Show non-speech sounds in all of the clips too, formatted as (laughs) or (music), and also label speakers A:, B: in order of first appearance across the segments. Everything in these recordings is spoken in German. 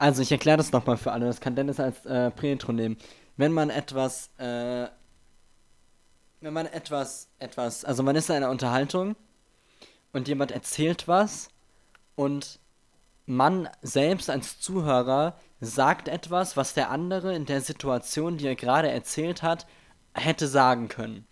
A: Also, ich erkläre das nochmal für alle. Das kann Dennis als äh, Präintro nehmen. Wenn man etwas, äh, wenn man etwas, etwas, also man ist in einer Unterhaltung und jemand erzählt was und man selbst als Zuhörer sagt etwas, was der andere in der Situation, die er gerade erzählt hat, hätte sagen können.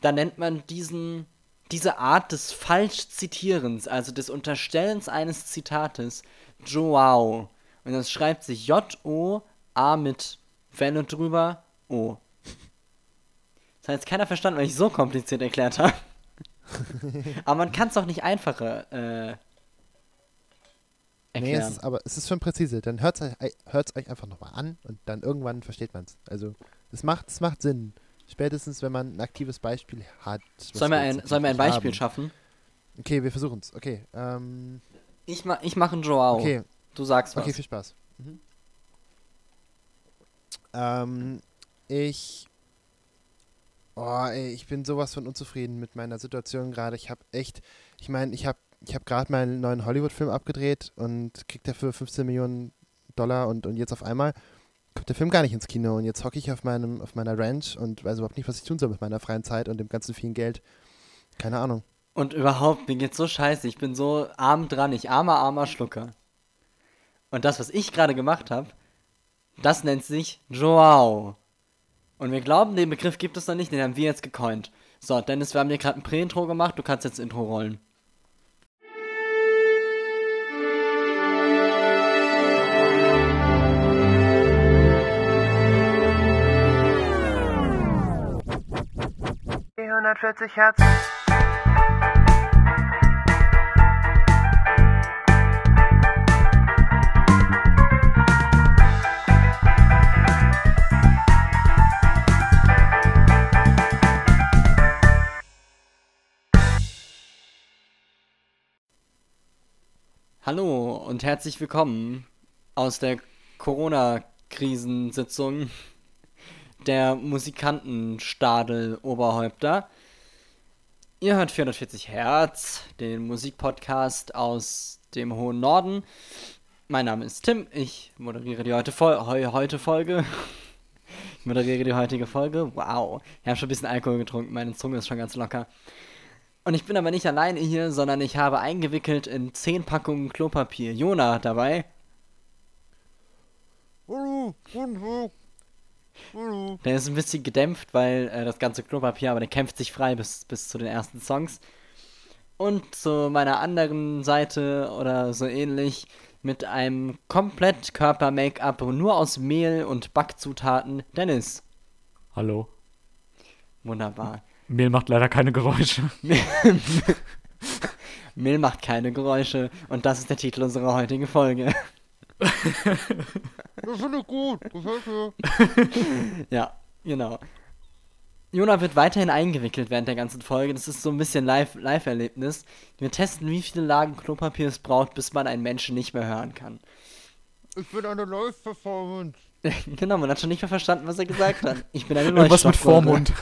A: Da nennt man diesen, diese Art des Falschzitierens, also des Unterstellens eines Zitates, Joao. Und das schreibt sich J-O-A mit Welle drüber O. Das hat jetzt keiner verstanden, weil ich so kompliziert erklärt habe. (laughs) aber man kann es doch nicht einfacher äh,
B: erklären. Nee, es ist, aber es ist schon präzise. Dann hört es euch, euch einfach nochmal an und dann irgendwann versteht man es. Also es macht, es macht Sinn. Spätestens, wenn man ein aktives Beispiel hat.
A: Sollen wir ein, sollen wir ein Beispiel haben. schaffen?
B: Okay, wir versuchen es. Okay. Ähm,
A: ich, ma ich mache einen Joao. Okay. Du sagst was.
B: Okay, viel Spaß. Mhm. Ähm, ich. Oh, ey, ich bin sowas von unzufrieden mit meiner Situation gerade. Ich habe echt. Ich meine, ich habe ich hab gerade meinen neuen Hollywood-Film abgedreht und krieg dafür 15 Millionen Dollar und, und jetzt auf einmal kommt der Film gar nicht ins Kino und jetzt hocke ich auf, meinem, auf meiner Ranch und weiß überhaupt nicht, was ich tun soll mit meiner freien Zeit und dem ganzen vielen Geld. Keine Ahnung.
A: Und überhaupt, mir geht's so scheiße. Ich bin so arm dran, ich armer, armer Schlucker. Und das, was ich gerade gemacht habe, das nennt sich Joao. Und wir glauben, den Begriff gibt es noch nicht, den haben wir jetzt gecoint. So, Dennis, wir haben dir gerade ein Prä-Intro gemacht, du kannst jetzt Intro rollen.
C: Die 140 Hertz.
A: Hallo und herzlich willkommen aus der Corona-Krisensitzung der Musikantenstadel-Oberhäupter. Ihr hört 440 Hertz, den Musikpodcast aus dem hohen Norden. Mein Name ist Tim, ich moderiere die heute, Vol heu heute Folge. ich moderiere die heutige Folge. Wow, ich habe schon ein bisschen Alkohol getrunken, meine Zunge ist schon ganz locker. Und ich bin aber nicht alleine hier, sondern ich habe eingewickelt in 10 Packungen Klopapier Jona dabei. Der ist ein bisschen gedämpft, weil äh, das ganze Klopapier, aber der kämpft sich frei bis, bis zu den ersten Songs. Und zu meiner anderen Seite oder so ähnlich mit einem komplett Körper-Make-up nur aus Mehl und Backzutaten, Dennis.
D: Hallo.
A: Wunderbar.
D: Mehl macht leider keine Geräusche. (laughs)
A: Mehl macht keine Geräusche und das ist der Titel unserer heutigen Folge. (laughs)
B: das finde ich gut, gefällt mir. (laughs)
A: ja, genau. Jona wird weiterhin eingewickelt während der ganzen Folge. Das ist so ein bisschen Live-Erlebnis. Wir testen, wie viele Lagen Klopapier es braucht, bis man einen Menschen nicht mehr hören kann.
B: Ich bin eine Live-Performance.
A: genau, man hat schon nicht mehr verstanden, was er gesagt hat. Ich bin eine
D: Leuchtstoffröhre. Was mit Vormund.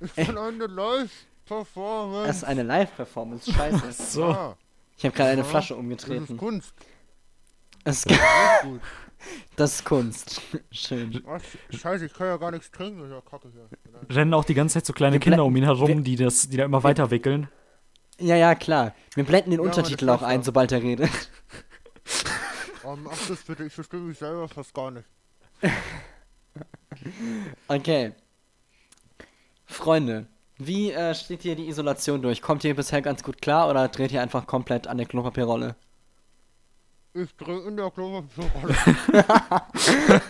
B: Ich bin eine Live-Performance.
A: Das ist eine Live-Performance, scheiße.
D: so. Ja.
A: Ich habe gerade eine Flasche umgetreten. Das
B: ist Kunst.
A: Das ist, (laughs) gut. das ist Kunst. Schön.
B: Was? Scheiße, ich kann ja gar nichts trinken. Ja, kacke hier.
D: Rennen auch die ganze Zeit so kleine Kinder um ihn herum, die, das, die da immer weiter wickeln.
A: Ja, ja, klar. Wir blenden den ja, Untertitel auch ein, sobald er redet.
B: Oh, mach das bitte, ich verstehe mich selber fast gar nicht. (laughs)
A: okay. Freunde, wie äh, steht hier die Isolation durch? Kommt ihr bisher ganz gut klar oder dreht ihr einfach komplett an der Klopapierrolle?
B: Ich drehe in der Klopapierrolle. (laughs)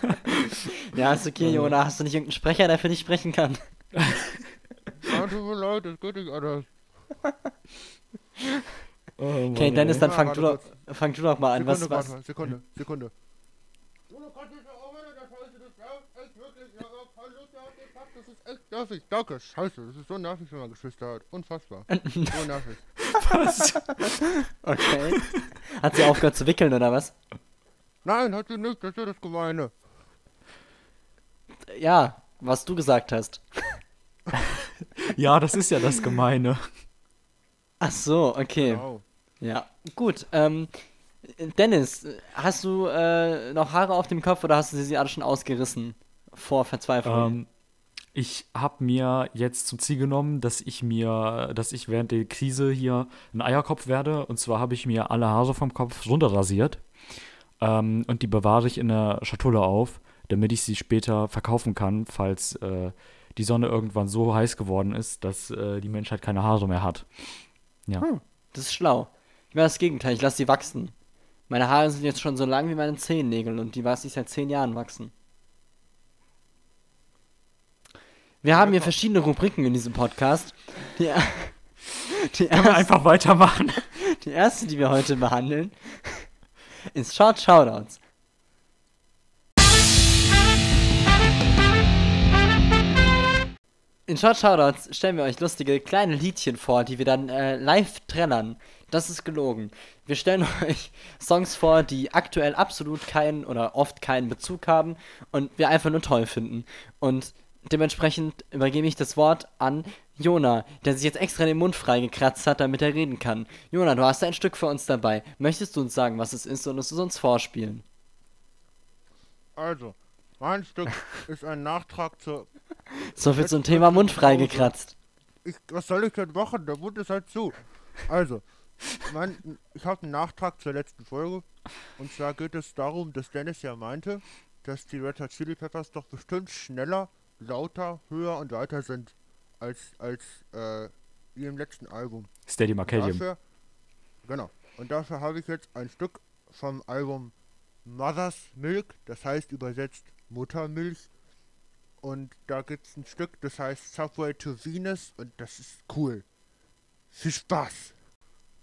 A: ja, ist okay, Jona. Hast du nicht irgendeinen Sprecher, der für dich sprechen kann? (laughs)
B: Ja, tut mir leid, das geht nicht anders.
A: Oh, okay, Dennis, dann fang, du doch, fang du doch mal an.
B: Sekunde, was, was? Sekunde, Sekunde. das ist echt nervig. Danke, scheiße. Das ist so nervig, wenn man Geschwister hat. Unfassbar. so (laughs) nervig.
A: Was? Okay. Hat sie aufgehört zu wickeln, oder was?
B: Nein, hat sie nicht. Das ist ja das Gemeine.
A: Ja, was du gesagt hast. (laughs)
D: ja, das ist ja das Gemeine.
A: Ach so, okay. Genau. Ja, gut. Ähm, Dennis, hast du äh, noch Haare auf dem Kopf oder hast du sie alle schon ausgerissen? Vor Verzweiflung.
D: Ähm, ich habe mir jetzt zum Ziel genommen, dass ich mir, dass ich während der Krise hier ein Eierkopf werde. Und zwar habe ich mir alle Haare vom Kopf runterrasiert. Ähm, und die bewahre ich in der Schatulle auf, damit ich sie später verkaufen kann, falls äh, die Sonne irgendwann so heiß geworden ist, dass äh, die Menschheit keine Haare mehr hat. Ja.
A: Hm, das ist schlau. Ich mache das Gegenteil, ich lasse sie wachsen. Meine Haare sind jetzt schon so lang wie meine Zehennägel und die lasse ich seit zehn Jahren wachsen. Wir haben hier verschiedene Rubriken in diesem Podcast. Die, (laughs) die,
D: Können wir
A: erste,
D: einfach weitermachen? (laughs)
A: die erste, die wir heute behandeln, ist Short Shoutouts. In Short Shoutouts stellen wir euch lustige kleine Liedchen vor, die wir dann äh, live trällern. Das ist gelogen. Wir stellen (laughs) euch Songs vor, die aktuell absolut keinen oder oft keinen Bezug haben und wir einfach nur toll finden. Und dementsprechend übergebe ich das Wort an Jona, der sich jetzt extra den Mund freigekratzt hat, damit er reden kann. Jona, du hast ein Stück für uns dabei. Möchtest du uns sagen, was es ist und es uns vorspielen?
B: Also, mein Stück (laughs) ist ein Nachtrag zur.
A: So viel zum Thema Mund freigekratzt.
B: Ich, was soll ich denn machen? Der Mund ist halt zu. Also, mein, ich habe einen Nachtrag zur letzten Folge. Und zwar geht es darum, dass Dennis ja meinte, dass die Red Hot Chili Peppers doch bestimmt schneller, lauter, höher und weiter sind als, als äh, wie im letzten Album.
D: Steady Marcadium.
B: Dafür, genau. Und dafür habe ich jetzt ein Stück vom Album Mother's Milk, das heißt übersetzt Muttermilch. Und da gibt es ein Stück, das heißt Subway to Venus und das ist cool. Viel Spaß!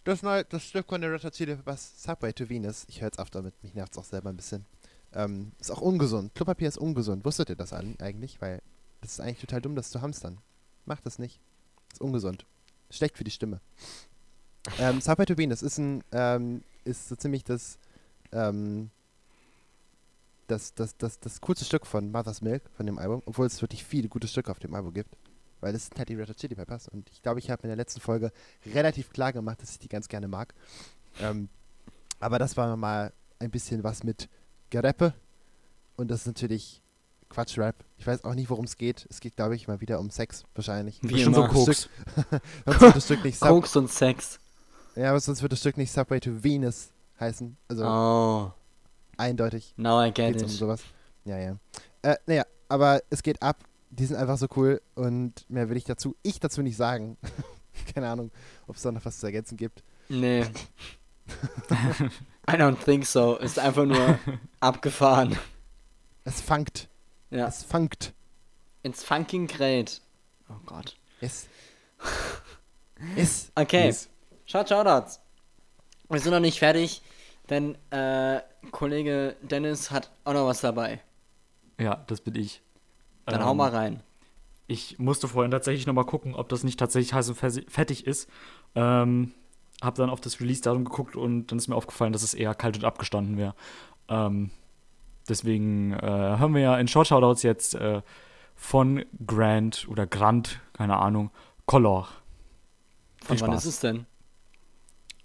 B: Das, neue, das Stück von der Red Hot Chili Peppers, Subway to Venus, ich höre jetzt auf damit, mich nervt es auch selber ein bisschen. Ähm, ist auch ungesund. Klopapier ist ungesund. Wusstet ihr das an, eigentlich? Weil das ist eigentlich total dumm, das zu hamstern. Macht das nicht. Ist ungesund. Schlecht für die Stimme. Ähm, Subway to Venus ist ein, ähm, ist so ziemlich das, ähm, das, das, das, das coolste Stück von Mother's Milk, von dem Album, obwohl es wirklich viele gute Stücke auf dem Album gibt. Weil es sind halt die Red Hot Chili Peppers und ich glaube, ich habe in der letzten Folge relativ klar gemacht, dass ich die ganz gerne mag. Ähm, aber das war mal ein bisschen was mit Gereppe und das ist natürlich Quatsch-Rap. Ich weiß auch nicht, worum es geht. Es geht, glaube ich, mal wieder um Sex, wahrscheinlich.
A: Wie
D: Bestimmt so. Koks.
B: Sonst wird das Stück nicht Sub
A: Koks und Sex.
B: ja, aber sonst wird das Stück nicht Subway to Venus heißen. Also
A: Oh,
B: eindeutig.
A: now I get
B: geht's um
A: it.
B: sowas. Ja, ja. Äh, naja, aber es geht ab. Die sind einfach so cool und mehr will ich dazu, ich dazu nicht sagen. (laughs) Keine Ahnung, ob es da noch was zu ergänzen gibt.
A: Nee. (laughs) I don't think so. Ist einfach nur (laughs) abgefahren.
B: Es funkt.
A: Ja.
B: Es funkt.
A: It's fucking great. Oh Gott.
B: Es. Es.
A: Okay.
D: Yes.
A: Schaut, Shoutouts. Wir sind noch nicht fertig, denn äh, Kollege Dennis hat auch noch was dabei.
D: Ja, das bin ich.
A: Dann
D: Ähm,
A: hau mal rein.
D: Ich musste vorhin tatsächlich noch mal gucken, ob das nicht tatsächlich heiß und fertig ist. Ähm, hab dann auf das Release-Datum geguckt und dann ist mir aufgefallen, dass es eher kalt und abgestanden wäre. Ähm, deswegen äh, hören wir ja in Short Shoutouts jetzt äh, von Grant oder Grant, keine Ahnung, Color.
A: Von
D: viel
A: wann
D: Spaß.
A: ist es denn?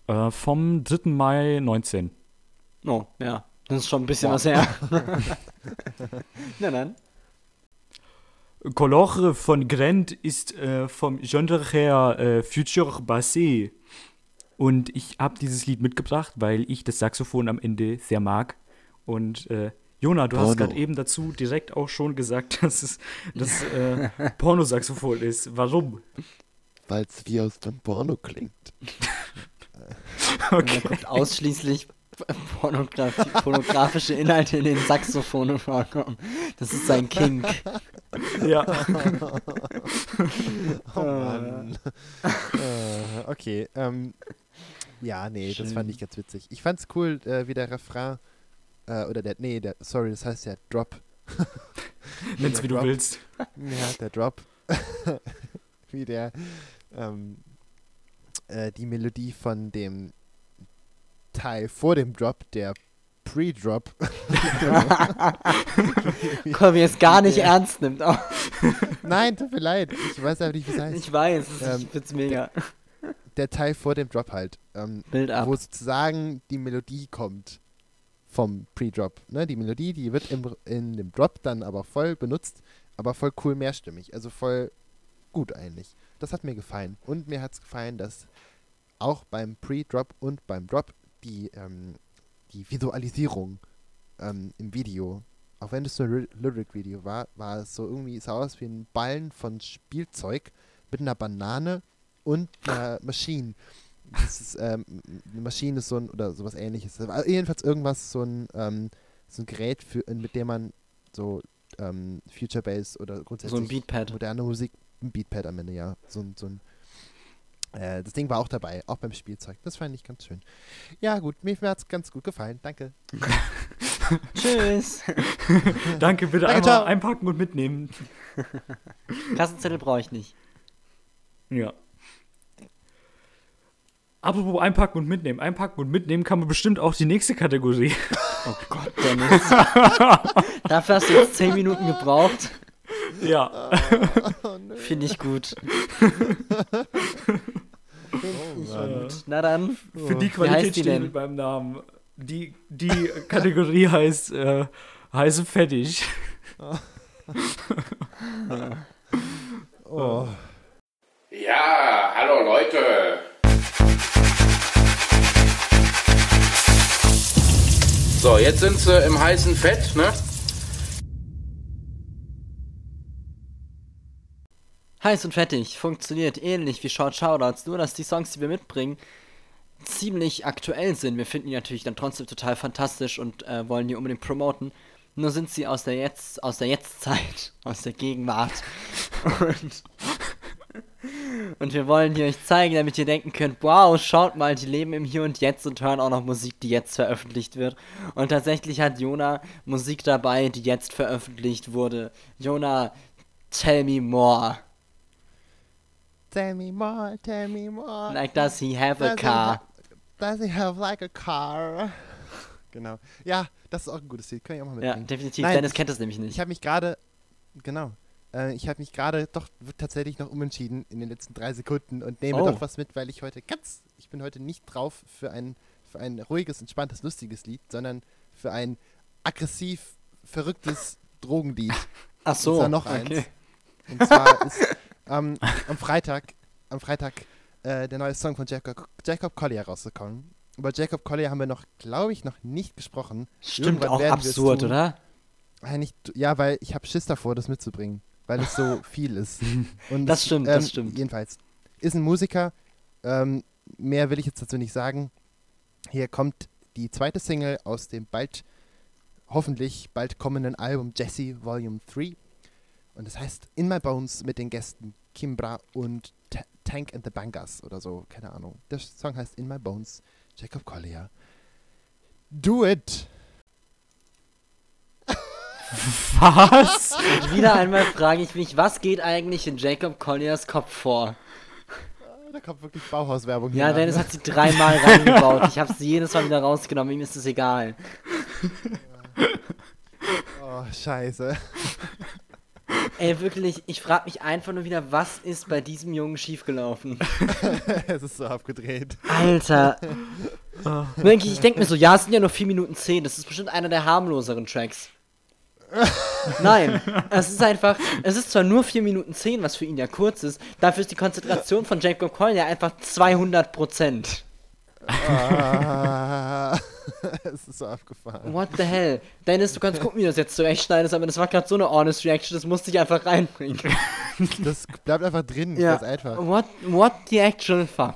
D: Äh, vom 3. Mai 19.
A: Oh, ja. Das ist schon ein bisschen
B: Wow.
A: was her. (laughs) Na dann.
D: Color von Grant ist äh, vom Genre her äh, Future Bassé. Und ich habe dieses Lied mitgebracht, weil ich das Saxophon am Ende sehr mag. Und äh, Jona, du hast
B: Porno.
D: gerade eben dazu direkt auch schon gesagt, (laughs) dass es das äh, Pornosaxophon ist. Warum?
B: Weil es wie aus dem Porno klingt.
A: Und da kommt ausschließlich Pornograf pornografische Inhalte in den Saxophonen vorkommen. Das ist sein Kink.
D: Ja. (laughs)
B: Oh Mann. äh, okay. Ähm, ja, nee, das fand ich ganz witzig. Ich fand's cool, äh, wie der Refrain, äh, oder der, nee, der, sorry, das heißt ja Drop. (laughs)
D: Nenn's wie du
B: Drop.
D: willst.
B: Ja, der Drop. (laughs) wie der, ähm, äh, die Melodie von dem Teil vor dem Drop, der Pre-Drop. (laughs)
A: Komm, jetzt gar nicht
B: Ja.
A: ernst nimmt.
B: Nein, tut mir leid. Ich weiß aber nicht, wie es heißt.
A: ich weiß, es
B: Ähm,
A: ich find's mega.
B: der Teil vor dem Drop halt, ähm,
A: Bild ab.
B: wo sozusagen die Melodie kommt vom Pre-Drop. Ne? Die Melodie, die wird im, in dem Drop dann aber voll benutzt, aber voll cool mehrstimmig. Also voll gut eigentlich. Das hat mir gefallen. Und mir hat es gefallen, dass auch beim Pre-Drop und beim Drop die, ähm, die Visualisierung ähm, im Video, auch wenn es so ein Lyric-Video war, war es so irgendwie, sah aus wie ein Ballen von Spielzeug mit einer Banane und einer Maschine. Das ist, ähm, eine Maschine ist so ein, oder sowas ähnliches. Also jedenfalls irgendwas, so ein, ähm, so ein Gerät, für, mit dem man so ähm, Future Bass oder grundsätzlich
A: So ein Beatpad.
B: moderne Musik, ein Beatpad am Ende, ja. So, ein- so ein, äh, das Ding war auch dabei, auch beim Spielzeug. Das fand ich ganz schön. Ja, gut, mir hat es ganz gut gefallen. Danke. (laughs)
A: Tschüss. (laughs)
D: Danke, bitte
B: Danke,
D: einmal
B: ciao.
D: einpacken und mitnehmen.
A: Kassenzettel brauche ich nicht.
D: Ja. Apropos einpacken und mitnehmen. Einpacken und mitnehmen kann man bestimmt auch die nächste Kategorie. (laughs)
A: Oh Gott, Dennis. (laughs) Dafür hast du jetzt 10 Minuten gebraucht.
D: ja.
A: Finde ich gut.
B: Oh, Mann.
A: Gut. Na dann.
D: Für die
A: Wie heißt
D: Qualität
A: die
D: mit meinem Namen. Die, die Kategorie heißt äh, heiße Fettig.
B: Oh. (laughs)
C: Ja, hallo Leute. So, jetzt sind sie im heißen Fett, ne?
A: Heiß und fettig. Funktioniert ähnlich wie Short Shoutouts. Nur, dass die Songs, die wir mitbringen, ziemlich aktuell sind. Wir finden die natürlich dann trotzdem total fantastisch und äh, wollen die unbedingt promoten. Nur sind sie aus der Jetzt, aus der Jetztzeit, (laughs) aus der Gegenwart. (laughs) Und, und wir wollen die euch zeigen, damit ihr denken könnt, wow, schaut mal, die leben im Hier und Jetzt und hören auch noch Musik, die jetzt veröffentlicht wird. Und tatsächlich hat Jona Musik dabei, die jetzt veröffentlicht wurde. Jona, tell me more.
B: Tell me more, tell me more.
A: Like, does he have a
B: Does he
A: car?
B: ha- Does he have like a car? (laughs) Genau. Ja, das ist auch ein gutes Lied. Kann ich auch mal
A: Ja,
B: mitnehmen.
A: definitiv.
B: Nein,
A: Dennis
B: ich-
A: kennt das nämlich
B: Ich
A: nicht.
B: habe mich gerade, genau, äh, ich habe mich gerade doch tatsächlich noch umentschieden in den letzten drei Sekunden und nehme
A: Oh.
B: doch was mit, weil ich heute ganz, ich bin heute nicht drauf für ein, für ein ruhiges, entspanntes, lustiges Lied, sondern für ein aggressiv, verrücktes (laughs) Drogenlied.
A: Ach so.
B: Und zwar noch
A: okay.
B: eins. Und zwar (laughs) ist ähm, am Freitag, am Freitag äh, der neue Song von Jacob, Jacob Collier rausgekommen. Über Jacob Collier haben wir noch, glaube ich, noch nicht gesprochen.
A: Stimmt,
B: Irgendwann
A: auch absurd, oder?
B: Ah, nicht, ja, weil ich habe Schiss davor, das mitzubringen, weil es so (laughs) viel ist. Und
A: Das stimmt,
B: ähm,
A: das stimmt.
B: Jedenfalls, ist ein Musiker. Ähm, mehr will ich jetzt dazu nicht sagen. Hier kommt die zweite Single aus dem bald, hoffentlich bald kommenden Album Jesse Volume 3. Und das heißt In My Bones mit den Gästen Kimbra und Ta Tank and the Bangers oder so, keine Ahnung. Der Song heißt In My Bones, Jacob Collier. Do it!
D: Was?
A: Und wieder einmal frage ich mich, was geht eigentlich in Jacob Colliers Kopf vor?
B: Da kommt wirklich Bauhauswerbung
A: Ja, Dennis
B: an,
A: hat sie dreimal reingebaut. Ich habe sie (laughs) jedes Mal wieder rausgenommen. Ihm ist es egal.
B: Oh, scheiße.
A: Ey, wirklich, ich frage mich einfach nur wieder, was ist bei diesem Jungen schiefgelaufen? (laughs)
B: es ist so abgedreht.
A: Alter. (laughs) Wirklich, ich denke mir so, ja, es sind ja nur 4 Minuten 10. Das ist bestimmt einer der harmloseren Tracks. (laughs) Nein, es ist einfach, es ist zwar nur 4 Minuten 10, was für ihn ja kurz ist, dafür ist die Konzentration von Jacob Collier einfach 200 Prozent.
B: Ah, (laughs) es ist so abgefahren.
A: What the hell? Dennis, du kannst gucken, wie du das jetzt zurechtschneidest, aber das war gerade so eine honest Reaction, das musste ich einfach reinbringen. (laughs)
B: Das bleibt einfach drin,
A: Ja.
B: ganz einfach.
A: What, what the actual fuck?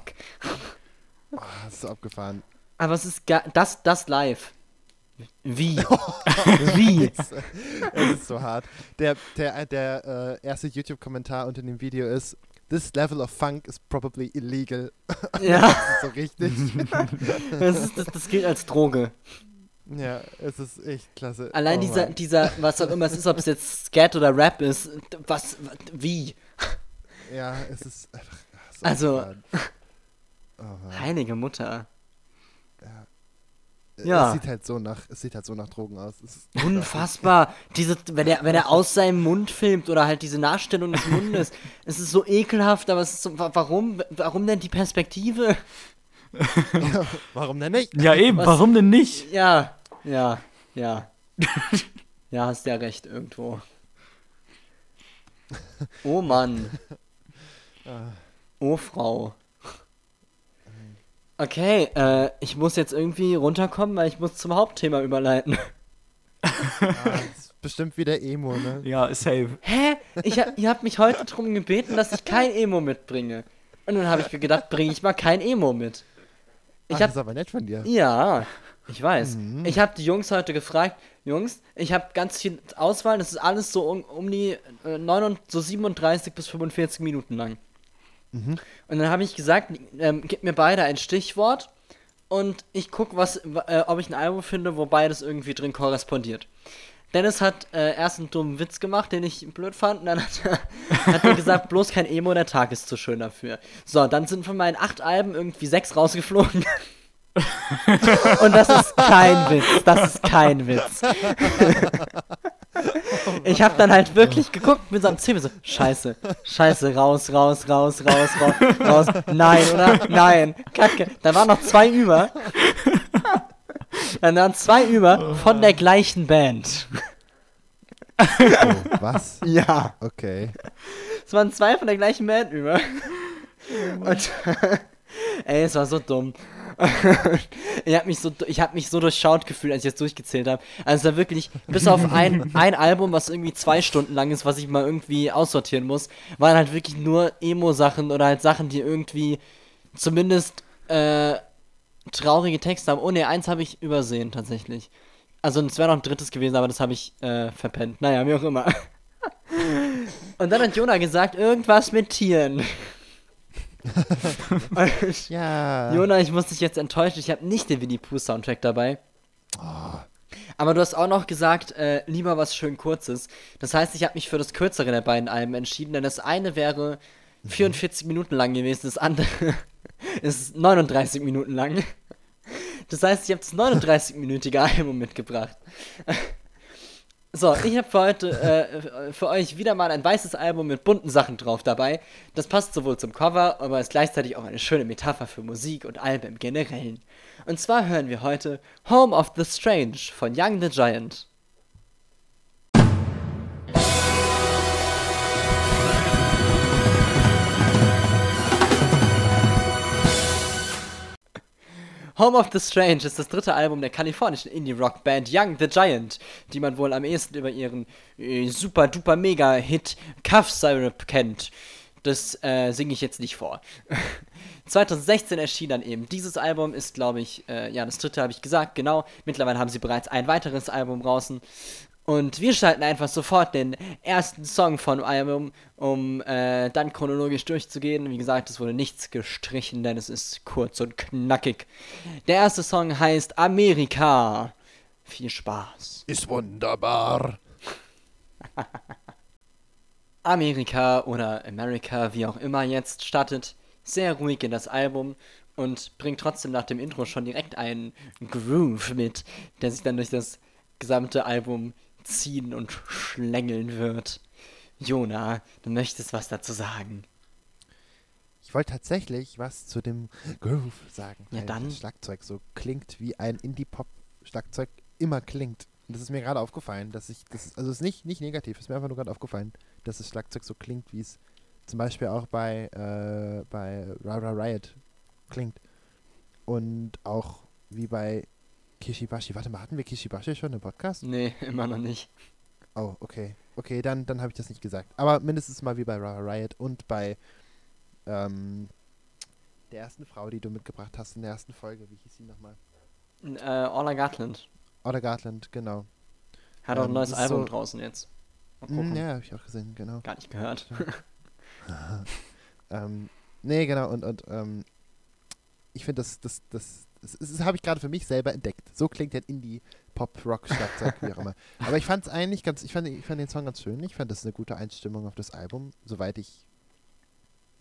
B: Ah, das ist so abgefahren.
A: Aber es ist das, das live. Wie? (laughs) Wie?
B: Es, ist so hart. Der, der, der äh, erste YouTube-Kommentar unter dem Video ist: This level of funk is probably illegal.
A: Ja, (laughs)
B: Das ist so richtig. (laughs)
A: das, ist, das, das gilt als Droge.
B: ja, es ist echt klasse.
A: Allein
B: Oh
A: dieser,
B: Mann.
A: dieser, was auch immer es ist, ob es jetzt Scat oder Rap ist, was, wie?
B: Ja, es ist einfach. ach, So
A: Also-.
B: Oh Mann.
A: Heilige Mutter. Ja.
B: Es sieht halt so nach, es sieht halt so nach Drogen aus. Es ist
A: Unfassbar. (laughs) Diese, wenn er, wenn er aus seinem Mund filmt oder halt diese Nachstellung des Mundes, (laughs) es ist so ekelhaft, aber es ist so, wa- warum, warum denn die Perspektive? (laughs)
B: Warum denn nicht?
D: Ja, eben,
A: Was-
D: warum denn nicht?
A: Ja, ja, ja. ja, hast ja recht irgendwo. Oh Mann. Oh Frau. Okay, äh, ich muss jetzt irgendwie runterkommen, weil ich muss zum Hauptthema überleiten. (laughs)
B: Ah, das ist bestimmt wieder Emo, ne?
D: Ja, safe.
A: Hä? Ich hab, ihr habt mich heute darum gebeten, dass ich kein Emo mitbringe. Und dann habe ich mir gedacht, bringe ich mal kein Emo mit. Ich
B: Ach,
A: hab,
B: das ist aber nett von dir.
A: ja, ich weiß. Ich habe die Jungs heute gefragt, Jungs, ich habe ganz viel Auswahl, das ist alles so um, um die äh, 39, so 37 bis 45 Minuten lang. Und dann habe ich gesagt, ähm, gib mir beide ein Stichwort und ich gucke, was, äh, ob ich ein Album finde, wo beides irgendwie drin korrespondiert. Dennis hat äh, erst einen dummen Witz gemacht, den ich blöd fand, und dann hat er, (laughs) hat er gesagt, bloß kein Emo, der Tag ist zu schön dafür. So, dann sind von meinen acht Alben irgendwie sechs rausgeflogen. (laughs) und das ist kein Witz, das ist kein Witz. (laughs) Ich habe dann halt wirklich geguckt mit so einem Zähne so, scheiße, scheiße, raus, raus, raus, raus, raus, raus, nein, oder? Nein, kacke. Da waren noch zwei über. Dann waren zwei über von der gleichen Band.
B: Oh, was?
A: Ja.
B: Okay.
A: Es waren zwei von der gleichen Band über. Und (laughs) ey, es war so dumm. (laughs) ich habe mich so habe mich so durchschaut gefühlt, als ich jetzt durchgezählt habe. Also da wirklich bis auf ein ein Album, was irgendwie zwei Stunden lang ist, was ich mal irgendwie aussortieren muss, waren halt wirklich nur Emo Sachen oder halt Sachen, die irgendwie zumindest äh, traurige Texte haben. Oh ne, eins habe ich übersehen tatsächlich. Also es wäre noch ein drittes gewesen, aber das habe ich äh, verpennt. Naja, wie auch immer. (laughs) Und dann hat Jona gesagt, irgendwas mit Tieren. (laughs)
B: Ja.
A: Jona, ich muss dich jetzt enttäuschen, ich habe nicht den Winnie Pooh Soundtrack dabei. Aber du hast auch noch gesagt, äh, lieber was schön kurzes. Das heißt, ich habe mich für das kürzere der beiden Alben entschieden, denn das eine wäre 44 Minuten lang gewesen, das andere (laughs) ist 39 Minuten lang. Das heißt, ich habe das 39-minütige Album mitgebracht. So, ich habe für heute äh, für euch wieder mal ein weißes Album mit bunten Sachen drauf dabei. Das passt sowohl zum Cover, aber ist gleichzeitig auch eine schöne Metapher für Musik und Alben im Generellen. Und zwar hören wir heute Home of the Strange von Young the Giant. Home of the Strange ist das dritte Album der kalifornischen Indie-Rock-Band Young the Giant, die man wohl am ehesten über ihren äh, super duper mega Hit Cuff Syrup kennt. Das äh, singe ich jetzt nicht vor. (laughs) 2016 erschien dann eben dieses Album, ist glaube ich, äh, ja, das dritte habe ich gesagt, genau. Mittlerweile haben sie bereits ein weiteres Album draußen. Und wir schalten einfach sofort den ersten Song von Album, um äh, dann chronologisch durchzugehen. Wie gesagt, es wurde nichts gestrichen, denn es ist kurz und knackig. Der erste Song heißt Amerika. Viel Spaß.
B: Ist wunderbar. (laughs)
A: Amerika oder America, wie auch immer jetzt, startet sehr ruhig in das Album und bringt trotzdem nach dem Intro schon direkt einen Groove mit, der sich dann durch das gesamte Album ziehen und schlängeln wird. Jona, du möchtest was dazu sagen.
B: Ich wollte tatsächlich was zu dem Groove sagen.
A: Ja,
B: weil
A: dann.
B: Das Schlagzeug so klingt, wie ein Indie-Pop-Schlagzeug immer klingt. Und das ist mir gerade aufgefallen, dass ich, das also es ist nicht, nicht negativ, es ist mir einfach nur gerade aufgefallen, dass das Schlagzeug so klingt, wie es zum Beispiel auch bei, äh, bei Rara Riot klingt. Und auch wie bei Kishibashi. Warte mal, hatten wir Kishibashi schon im Podcast?
A: Nee, (laughs) immer noch nicht.
B: Oh, okay. Okay, dann, dann habe ich das nicht gesagt. Aber mindestens mal wie bei Rara Riot und bei ähm, der ersten Frau, die du mitgebracht hast in der ersten Folge. Wie hieß sie nochmal?
A: Äh, Orla Gatland
B: Oda Gartland, genau.
A: hat auch ein
B: Ähm,
A: neues Album
B: so-
A: draußen jetzt.
B: Mm, ja, habe ich auch gesehen, genau.
A: Gar nicht gehört. (laughs)
B: Ähm, nee, genau, und, und ähm, ich finde, das, das, das, das, das, habe ich gerade für mich selber entdeckt. So klingt ein Indie-Pop-Rock-Schlagzeug, wie auch immer. (laughs) Aber ich fand es eigentlich ganz, ich fand, ich fand den Song ganz schön. Ich fand das eine gute Einstimmung auf das Album, soweit ich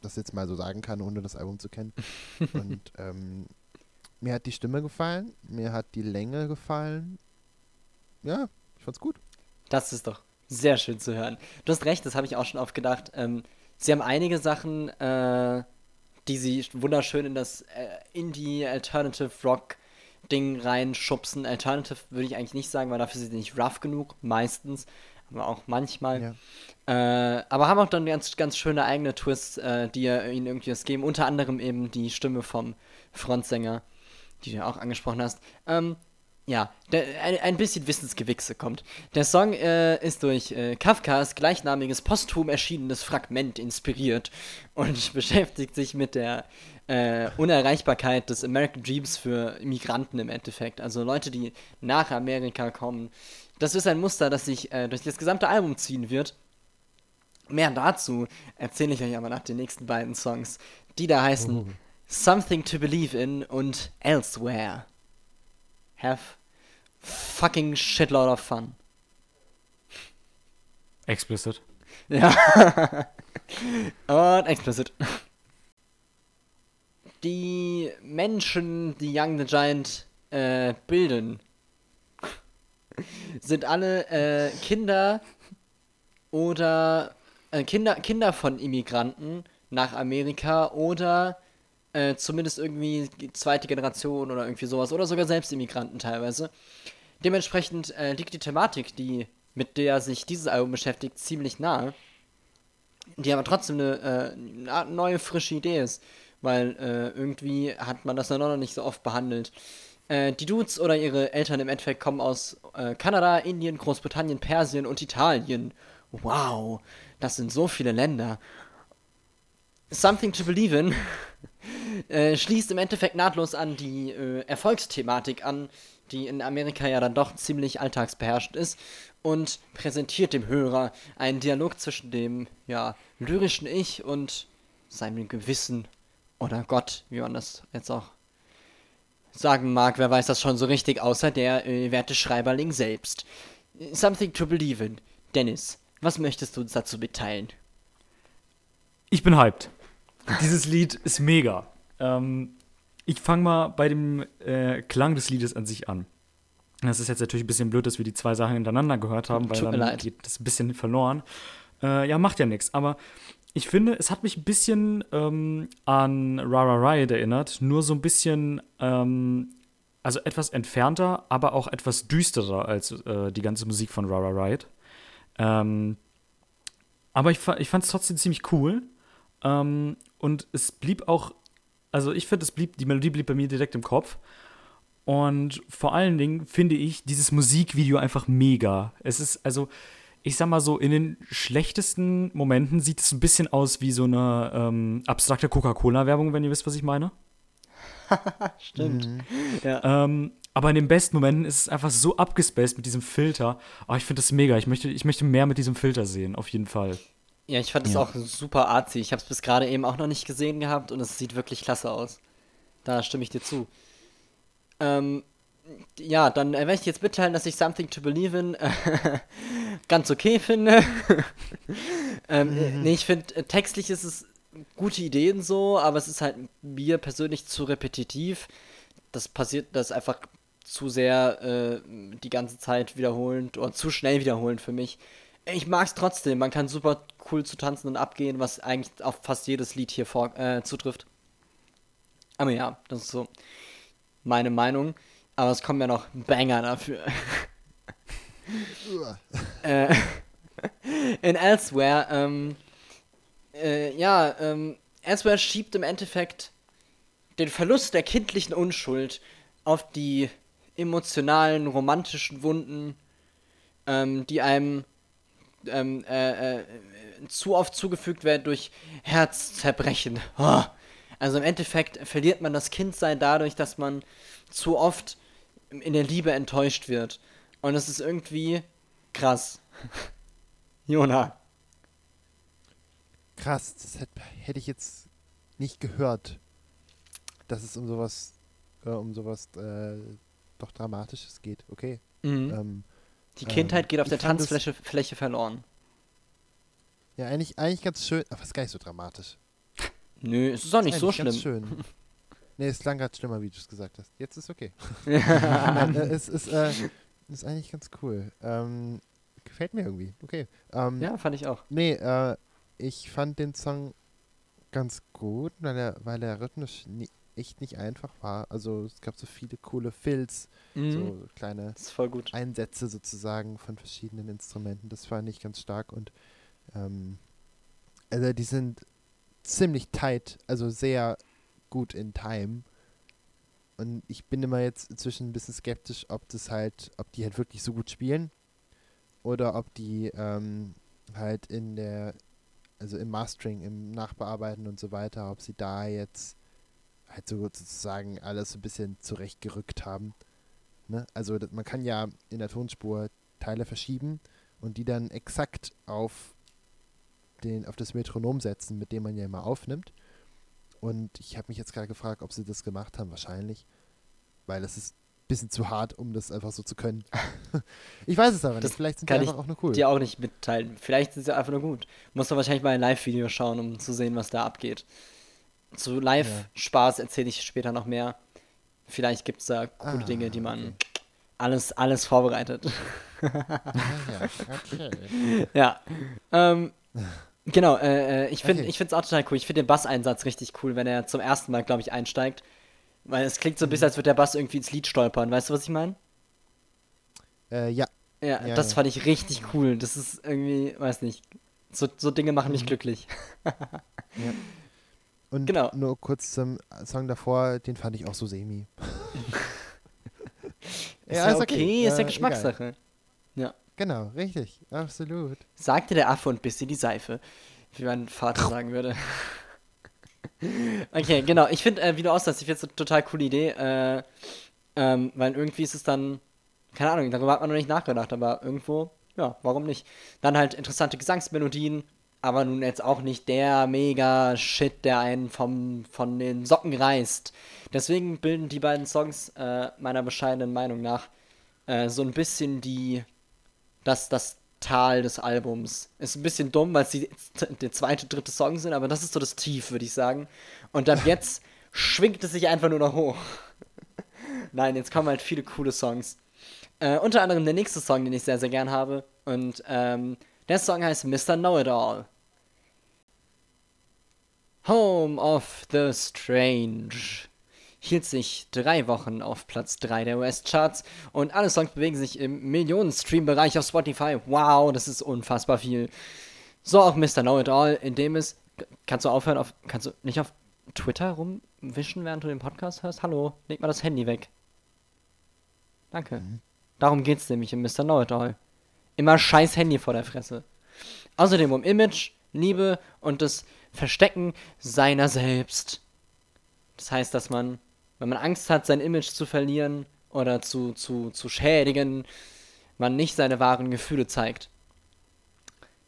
B: das jetzt mal so sagen kann, ohne das Album zu kennen. (laughs) Und ähm, mir hat die Stimme gefallen, mir hat die Länge gefallen. Ja, ich fand's gut.
A: Das ist doch sehr schön zu hören. Du hast recht, das habe ich auch schon oft gedacht. Ähm, sie haben einige Sachen, äh, die sie wunderschön in das äh, Indie Alternative Rock Ding reinschubsen. Alternative würde ich eigentlich nicht sagen, weil dafür sind sie nicht rough genug, meistens, aber auch manchmal.
B: Ja.
A: Äh, aber haben auch dann ganz, ganz schöne eigene Twists, äh, die ihnen irgendwie das geben. Unter anderem eben die Stimme vom Frontsänger, die du ja auch angesprochen hast. Ähm, ja, der, ein, ein bisschen Wissensgewichse kommt. Der Song äh, ist durch äh, Kafkas gleichnamiges posthum erschienenes Fragment inspiriert und (laughs) beschäftigt sich mit der äh, Unerreichbarkeit des American Dreams für Migranten im Endeffekt. Also Leute, die nach Amerika kommen. Das ist ein Muster, das sich äh, durch das gesamte Album ziehen wird. Mehr dazu erzähle ich euch aber nach den nächsten beiden Songs, die da heißen
B: Oh.
A: Something to Believe in und Elsewhere. Have fucking shitload of fun.
D: Explicit.
A: Ja. (laughs) Und explicit. Die Menschen, die Young the Giant äh, bilden, sind alle äh, Kinder oder äh, Kinder, Kinder von Immigranten nach Amerika oder äh, zumindest irgendwie zweite Generation oder irgendwie sowas oder sogar selbst Immigranten teilweise. Dementsprechend äh, liegt die Thematik, die mit der sich dieses Album beschäftigt, ziemlich nahe. Die aber trotzdem eine, äh, eine neue, frische Idee ist. Weil äh, irgendwie hat man das ja noch nicht so oft behandelt. Äh, die Dudes oder ihre Eltern im Endeffekt kommen aus Kanada, Indien, Großbritannien, Persien und Italien. Wow, das sind so viele Länder. Something to Believe in (laughs) äh, schließt im Endeffekt nahtlos an die äh, Erfolgsthematik an, die in Amerika ja dann doch ziemlich alltagsbeherrscht ist und präsentiert dem Hörer einen Dialog zwischen dem ja lyrischen Ich und seinem Gewissen oder Gott, wie man das jetzt auch sagen mag, wer weiß das schon so richtig, außer der äh, werte Schreiberling selbst. Something to Believe in. Dennis, was möchtest du uns dazu mitteilen?
D: Ich bin hyped. (laughs) Dieses Lied ist mega. Ähm, ich fange mal bei dem äh, Klang des Liedes an sich an. Das ist jetzt natürlich ein bisschen blöd, dass wir die zwei Sachen hintereinander gehört haben, weil
A: Tut mir
D: dann
A: leid.
D: geht das ein bisschen verloren. Äh, ja, macht ja nichts. Aber ich finde, es hat mich ein bisschen ähm, an Rara Riot erinnert, nur so ein bisschen, ähm, also etwas entfernter, aber auch etwas düsterer als äh, die ganze Musik von Rara Riot. Ähm, aber ich, ich fand es trotzdem ziemlich cool. Und es blieb auch, also ich finde, es blieb, die Melodie blieb bei mir direkt im Kopf. Und vor allen Dingen finde ich dieses Musikvideo einfach mega. Es ist, also, ich sag mal so, in den schlechtesten Momenten sieht es ein bisschen aus wie so eine ähm, abstrakte Coca-Cola-Werbung, wenn ihr wisst, was ich meine. (laughs)
A: Stimmt.
D: Ähm, aber in den besten Momenten ist es einfach so abgespaced mit diesem Filter. Oh, ich finde das mega. Ich möchte, ich möchte mehr mit diesem Filter sehen, auf jeden Fall.
A: Ja, ich fand es
B: Ja.
A: auch super artsy. Ich habe es bis gerade eben auch noch nicht gesehen gehabt und es sieht wirklich klasse aus. Da stimme ich dir zu. Ähm, ja, dann äh, werde ich jetzt mitteilen, dass ich Something to Believe in äh, (laughs) ganz okay finde. (laughs) ähm, äh, nee, ich finde, äh, textlich ist es gute Ideen so, aber es ist halt mir persönlich zu repetitiv. Das passiert, das ist einfach zu sehr äh, die ganze Zeit wiederholend oder zu schnell wiederholend für mich. Ich mag es trotzdem. Man kann super cool zu tanzen und abgehen, was eigentlich auf fast jedes Lied hier vor, äh, zutrifft. Aber ja, das ist so meine Meinung. Aber es kommen ja noch Banger dafür. (laughs) äh, in Elsewhere, ähm, äh, ja, ähm, Elsewhere schiebt im Endeffekt den Verlust der kindlichen Unschuld auf die emotionalen, romantischen Wunden, ähm, die einem ähm, äh, äh, zu oft zugefügt werden durch Herzzerbrechen. Oh. Also im Endeffekt verliert man das Kindsein dadurch, dass man zu oft in der Liebe enttäuscht wird. Und das ist irgendwie krass. (laughs) Jona.
B: Krass, das hätte, hätte ich jetzt nicht gehört, dass es um sowas, äh, um sowas äh, doch Dramatisches geht. Okay.
A: Mhm.
B: Ähm,
A: Die
B: ähm,
A: Kindheit geht auf der Tanzfläche Fläche verloren.
B: ja, eigentlich, eigentlich ganz schön, aber es ist gar nicht so dramatisch.
A: Nö, es ist auch nicht so
B: Eigentlich
A: schlimm.
B: ganz schön. Nee, es klang gerade schlimmer, wie du es gesagt hast. Jetzt ist okay. Nein, (laughs) äh, es ist, äh, ist eigentlich ganz cool. Ähm, gefällt mir irgendwie. Okay. Ähm,
A: ja, fand ich auch.
B: Nee, äh, ich fand den Song ganz gut, weil er, weil er rhythmisch nie, echt nicht einfach war. Also es gab so viele coole Fills,
A: Mhm.
B: so kleine. Einsätze sozusagen von verschiedenen Instrumenten. Das fand ich ganz stark und ähm, also die sind ziemlich tight, also sehr gut in Time. Und ich bin immer jetzt inzwischen ein bisschen skeptisch, ob das halt, ob die halt wirklich so gut spielen oder ob die ähm, halt in der, also im Mastering, im Nachbearbeiten und so weiter, ob sie da jetzt halt so sozusagen alles so ein bisschen zurechtgerückt haben. Ne? Also das, man kann ja in der Tonspur Teile verschieben und die dann exakt auf den, auf das Metronom setzen, mit dem man ja immer aufnimmt. Und ich habe mich jetzt gerade gefragt, ob sie das gemacht haben, wahrscheinlich. Weil es ist ein bisschen zu hart, um das einfach so zu können. (laughs) ich weiß es aber
A: Das
B: nicht. Vielleicht sind die einfach auch nur cool.
A: Dir auch nicht mitteilen. Vielleicht sind sie einfach nur gut. Muss man wahrscheinlich mal ein Live-Video schauen, um zu sehen, was da abgeht. Zu Live-Spaß erzähle ich später noch mehr. Vielleicht gibt es da coole
B: Ah,
A: Dinge, die man
B: okay.
A: alles, alles vorbereitet.
B: Ah, ja, okay.
A: ja. Ähm, genau, äh, äh, ich finde
B: Okay.
A: es auch total cool. Ich finde den Basseinsatz richtig cool, wenn er zum ersten Mal, glaube ich, einsteigt. Weil es klingt so ein
B: Mhm.
A: bisschen, als würde der Bass irgendwie ins Lied stolpern. Weißt du, was ich meine?
B: Äh, ja,
A: Ja,
B: Ja,
A: das
B: ja.
A: fand ich richtig cool. Das ist irgendwie, weiß nicht. So, so Dinge machen
B: Mhm.
A: mich glücklich. (laughs)
B: und
A: Genau.
B: nur kurz zum Song davor, den fand ich auch so semi. (laughs)
A: Ist ja,
B: ist
A: okay, ist ja
B: Äh,
A: Geschmackssache.
B: Genau, richtig, absolut.
A: Sagte der Affe und biss in die Seife. Wie mein Vater sagen würde. (laughs) okay, genau. Ich finde, äh, wie du aussahst, ich finde es eine total coole Idee. Äh, ähm, weil irgendwie ist es dann, keine Ahnung, darüber hat man noch nicht nachgedacht, aber irgendwo, ja, warum nicht? Dann halt interessante Gesangsmelodien, aber nun jetzt auch nicht der mega Shit, der einen vom, von den Socken reißt. Deswegen bilden die beiden Songs äh, meiner bescheidenen Meinung nach äh, so ein bisschen die das, das Tal des Albums. Ist ein bisschen dumm, weil es die, der zweite, dritte Song sind, aber das ist so das Tief, würde ich sagen. Und ab jetzt (laughs) schwingt es sich einfach nur noch hoch. (laughs) Nein, jetzt kommen halt viele coole Songs. Äh, unter anderem der nächste Song, den ich sehr, sehr gern habe. Und ähm, der Song heißt Mr. Know-It-All. Home of the Strange hielt sich drei Wochen auf Platz 3 der US-Charts und alle Songs bewegen sich im Millionen-Stream-Bereich auf Spotify. Wow, das ist unfassbar viel. So auch Mr. Know-It-All, in dem es. Kannst du aufhören, auf, kannst du nicht auf Twitter rumwischen, während du den Podcast hörst? Hallo, leg mal das Handy weg. Danke. Darum geht's nämlich im Mr. Know-It-All. Immer scheiß Handy vor der Fresse. Außerdem um Image, Liebe und das Verstecken seiner selbst. Das heißt, dass man, wenn man Angst hat, sein Image zu verlieren oder zu, zu, zu schädigen, man nicht seine wahren Gefühle zeigt.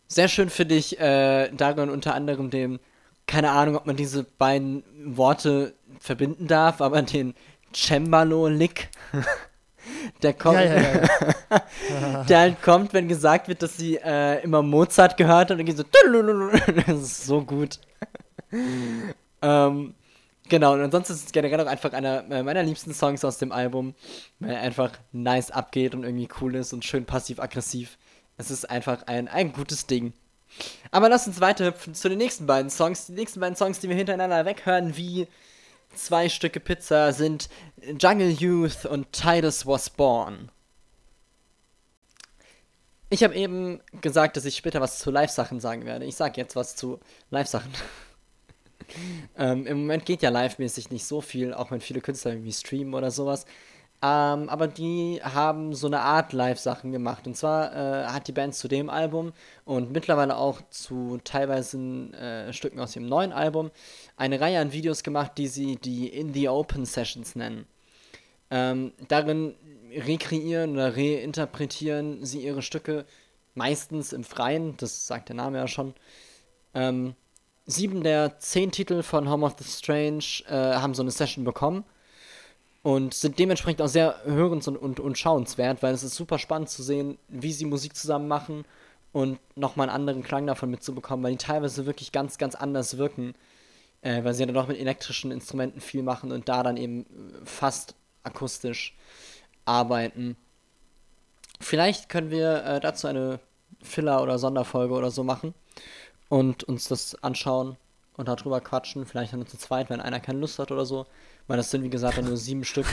A: Sehr schön finde ich äh, darin unter anderem dem, keine Ahnung, ob man diese beiden Worte verbinden darf, aber den Cembalo-Lick, (laughs) der kommt,
B: Ja, ja, (laughs)
A: der halt kommt, wenn gesagt wird, dass sie äh, immer Mozart gehört hat und dann geht so, (laughs) das ist so gut. ähm, genau, und ansonsten ist es generell auch einfach einer äh, meiner liebsten Songs aus dem Album, weil er einfach nice abgeht und irgendwie cool ist und schön passiv-aggressiv. Es ist einfach ein, ein gutes Ding. Aber lass uns weiterhüpfen zu den nächsten beiden Songs. Die nächsten beiden Songs, die wir hintereinander weghören, wie zwei Stücke Pizza, sind Jungle Youth und Titus Was Born. Ich habe eben gesagt, dass ich später was zu Live-Sachen sagen werde. Ich sage jetzt was zu Live-Sachen. (laughs) ähm, Im Moment geht ja live-mäßig nicht so viel, auch wenn viele Künstler irgendwie streamen oder sowas. Ähm, aber die haben so eine Art Live-Sachen gemacht. Und zwar äh, hat die Band zu dem Album und mittlerweile auch zu teilweise äh, Stücken aus dem neuen Album eine Reihe an Videos gemacht, die sie die In the Open Sessions nennen. Ähm, darin rekreieren oder reinterpretieren sie ihre Stücke meistens im Freien, das sagt der Name ja schon. Ähm, sieben der zehn Titel von Home of the Strange äh, haben so eine Session bekommen und sind dementsprechend auch sehr hörens- und, und, und schauenswert, weil es ist super spannend zu sehen, wie sie Musik zusammen machen und nochmal einen anderen Klang davon mitzubekommen, weil die teilweise wirklich ganz, ganz anders wirken äh, weil sie ja dann doch mit elektrischen Instrumenten viel machen und da dann eben fast akustisch arbeiten. Vielleicht können wir äh, dazu eine Filler- oder Sonderfolge oder so machen und uns das anschauen und darüber quatschen. Vielleicht dann zu zweit, wenn einer keine Lust hat oder so. Weil das sind, wie gesagt, dann nur sieben (laughs) Stück.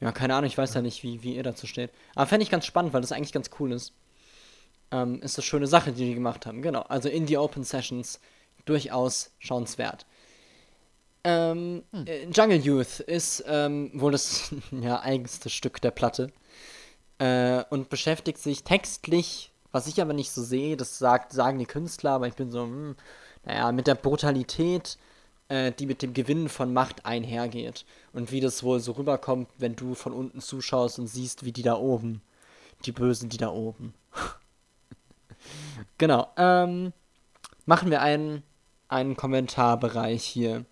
A: Ja, keine Ahnung, ich weiß ja nicht, wie, wie ihr dazu steht. Aber fände ich ganz spannend, weil das eigentlich ganz cool ist. Ähm, ist das schöne Sache, die die gemacht haben. Genau. Also in die Open Sessions durchaus schauenswert. Ähm, hm. Äh, Jungle Youth ist ähm, wohl das (laughs) ja, eigenste Stück der Platte. Äh, und beschäftigt sich textlich, was ich aber nicht so sehe, das sagt, sagen die Künstler, aber ich bin so, hm, naja, mit der Brutalität, äh, die mit dem Gewinnen von Macht einhergeht. Und wie das wohl so rüberkommt, wenn du von unten zuschaust und siehst, wie die da oben, die Bösen, die da oben. (laughs) genau, ähm, machen wir einen, einen Kommentarbereich hier.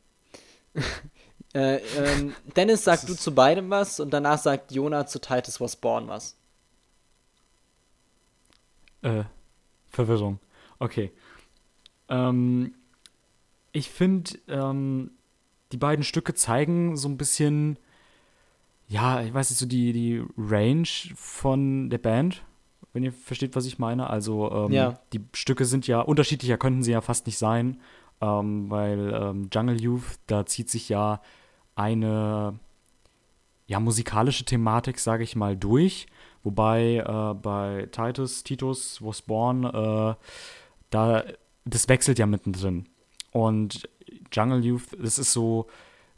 A: (laughs) äh, ähm, Dennis, sag du zu beidem was und danach sagt Jonah zu Titus Was Born was.
D: Äh, Verwirrung. Okay. Ähm, ich finde, ähm, die beiden Stücke zeigen so ein bisschen, ja, ich weiß nicht, so die, die Range von der Band, wenn ihr versteht, was ich meine. Also, ähm, ja. die Stücke sind ja unterschiedlicher, könnten sie ja fast nicht sein ähm, weil ähm, Jungle Youth, da zieht sich ja eine ja, musikalische Thematik, sage ich mal, durch. Wobei äh, bei Titus, Titus Was Born, äh, da, das wechselt ja mittendrin. Und Jungle Youth, das ist so,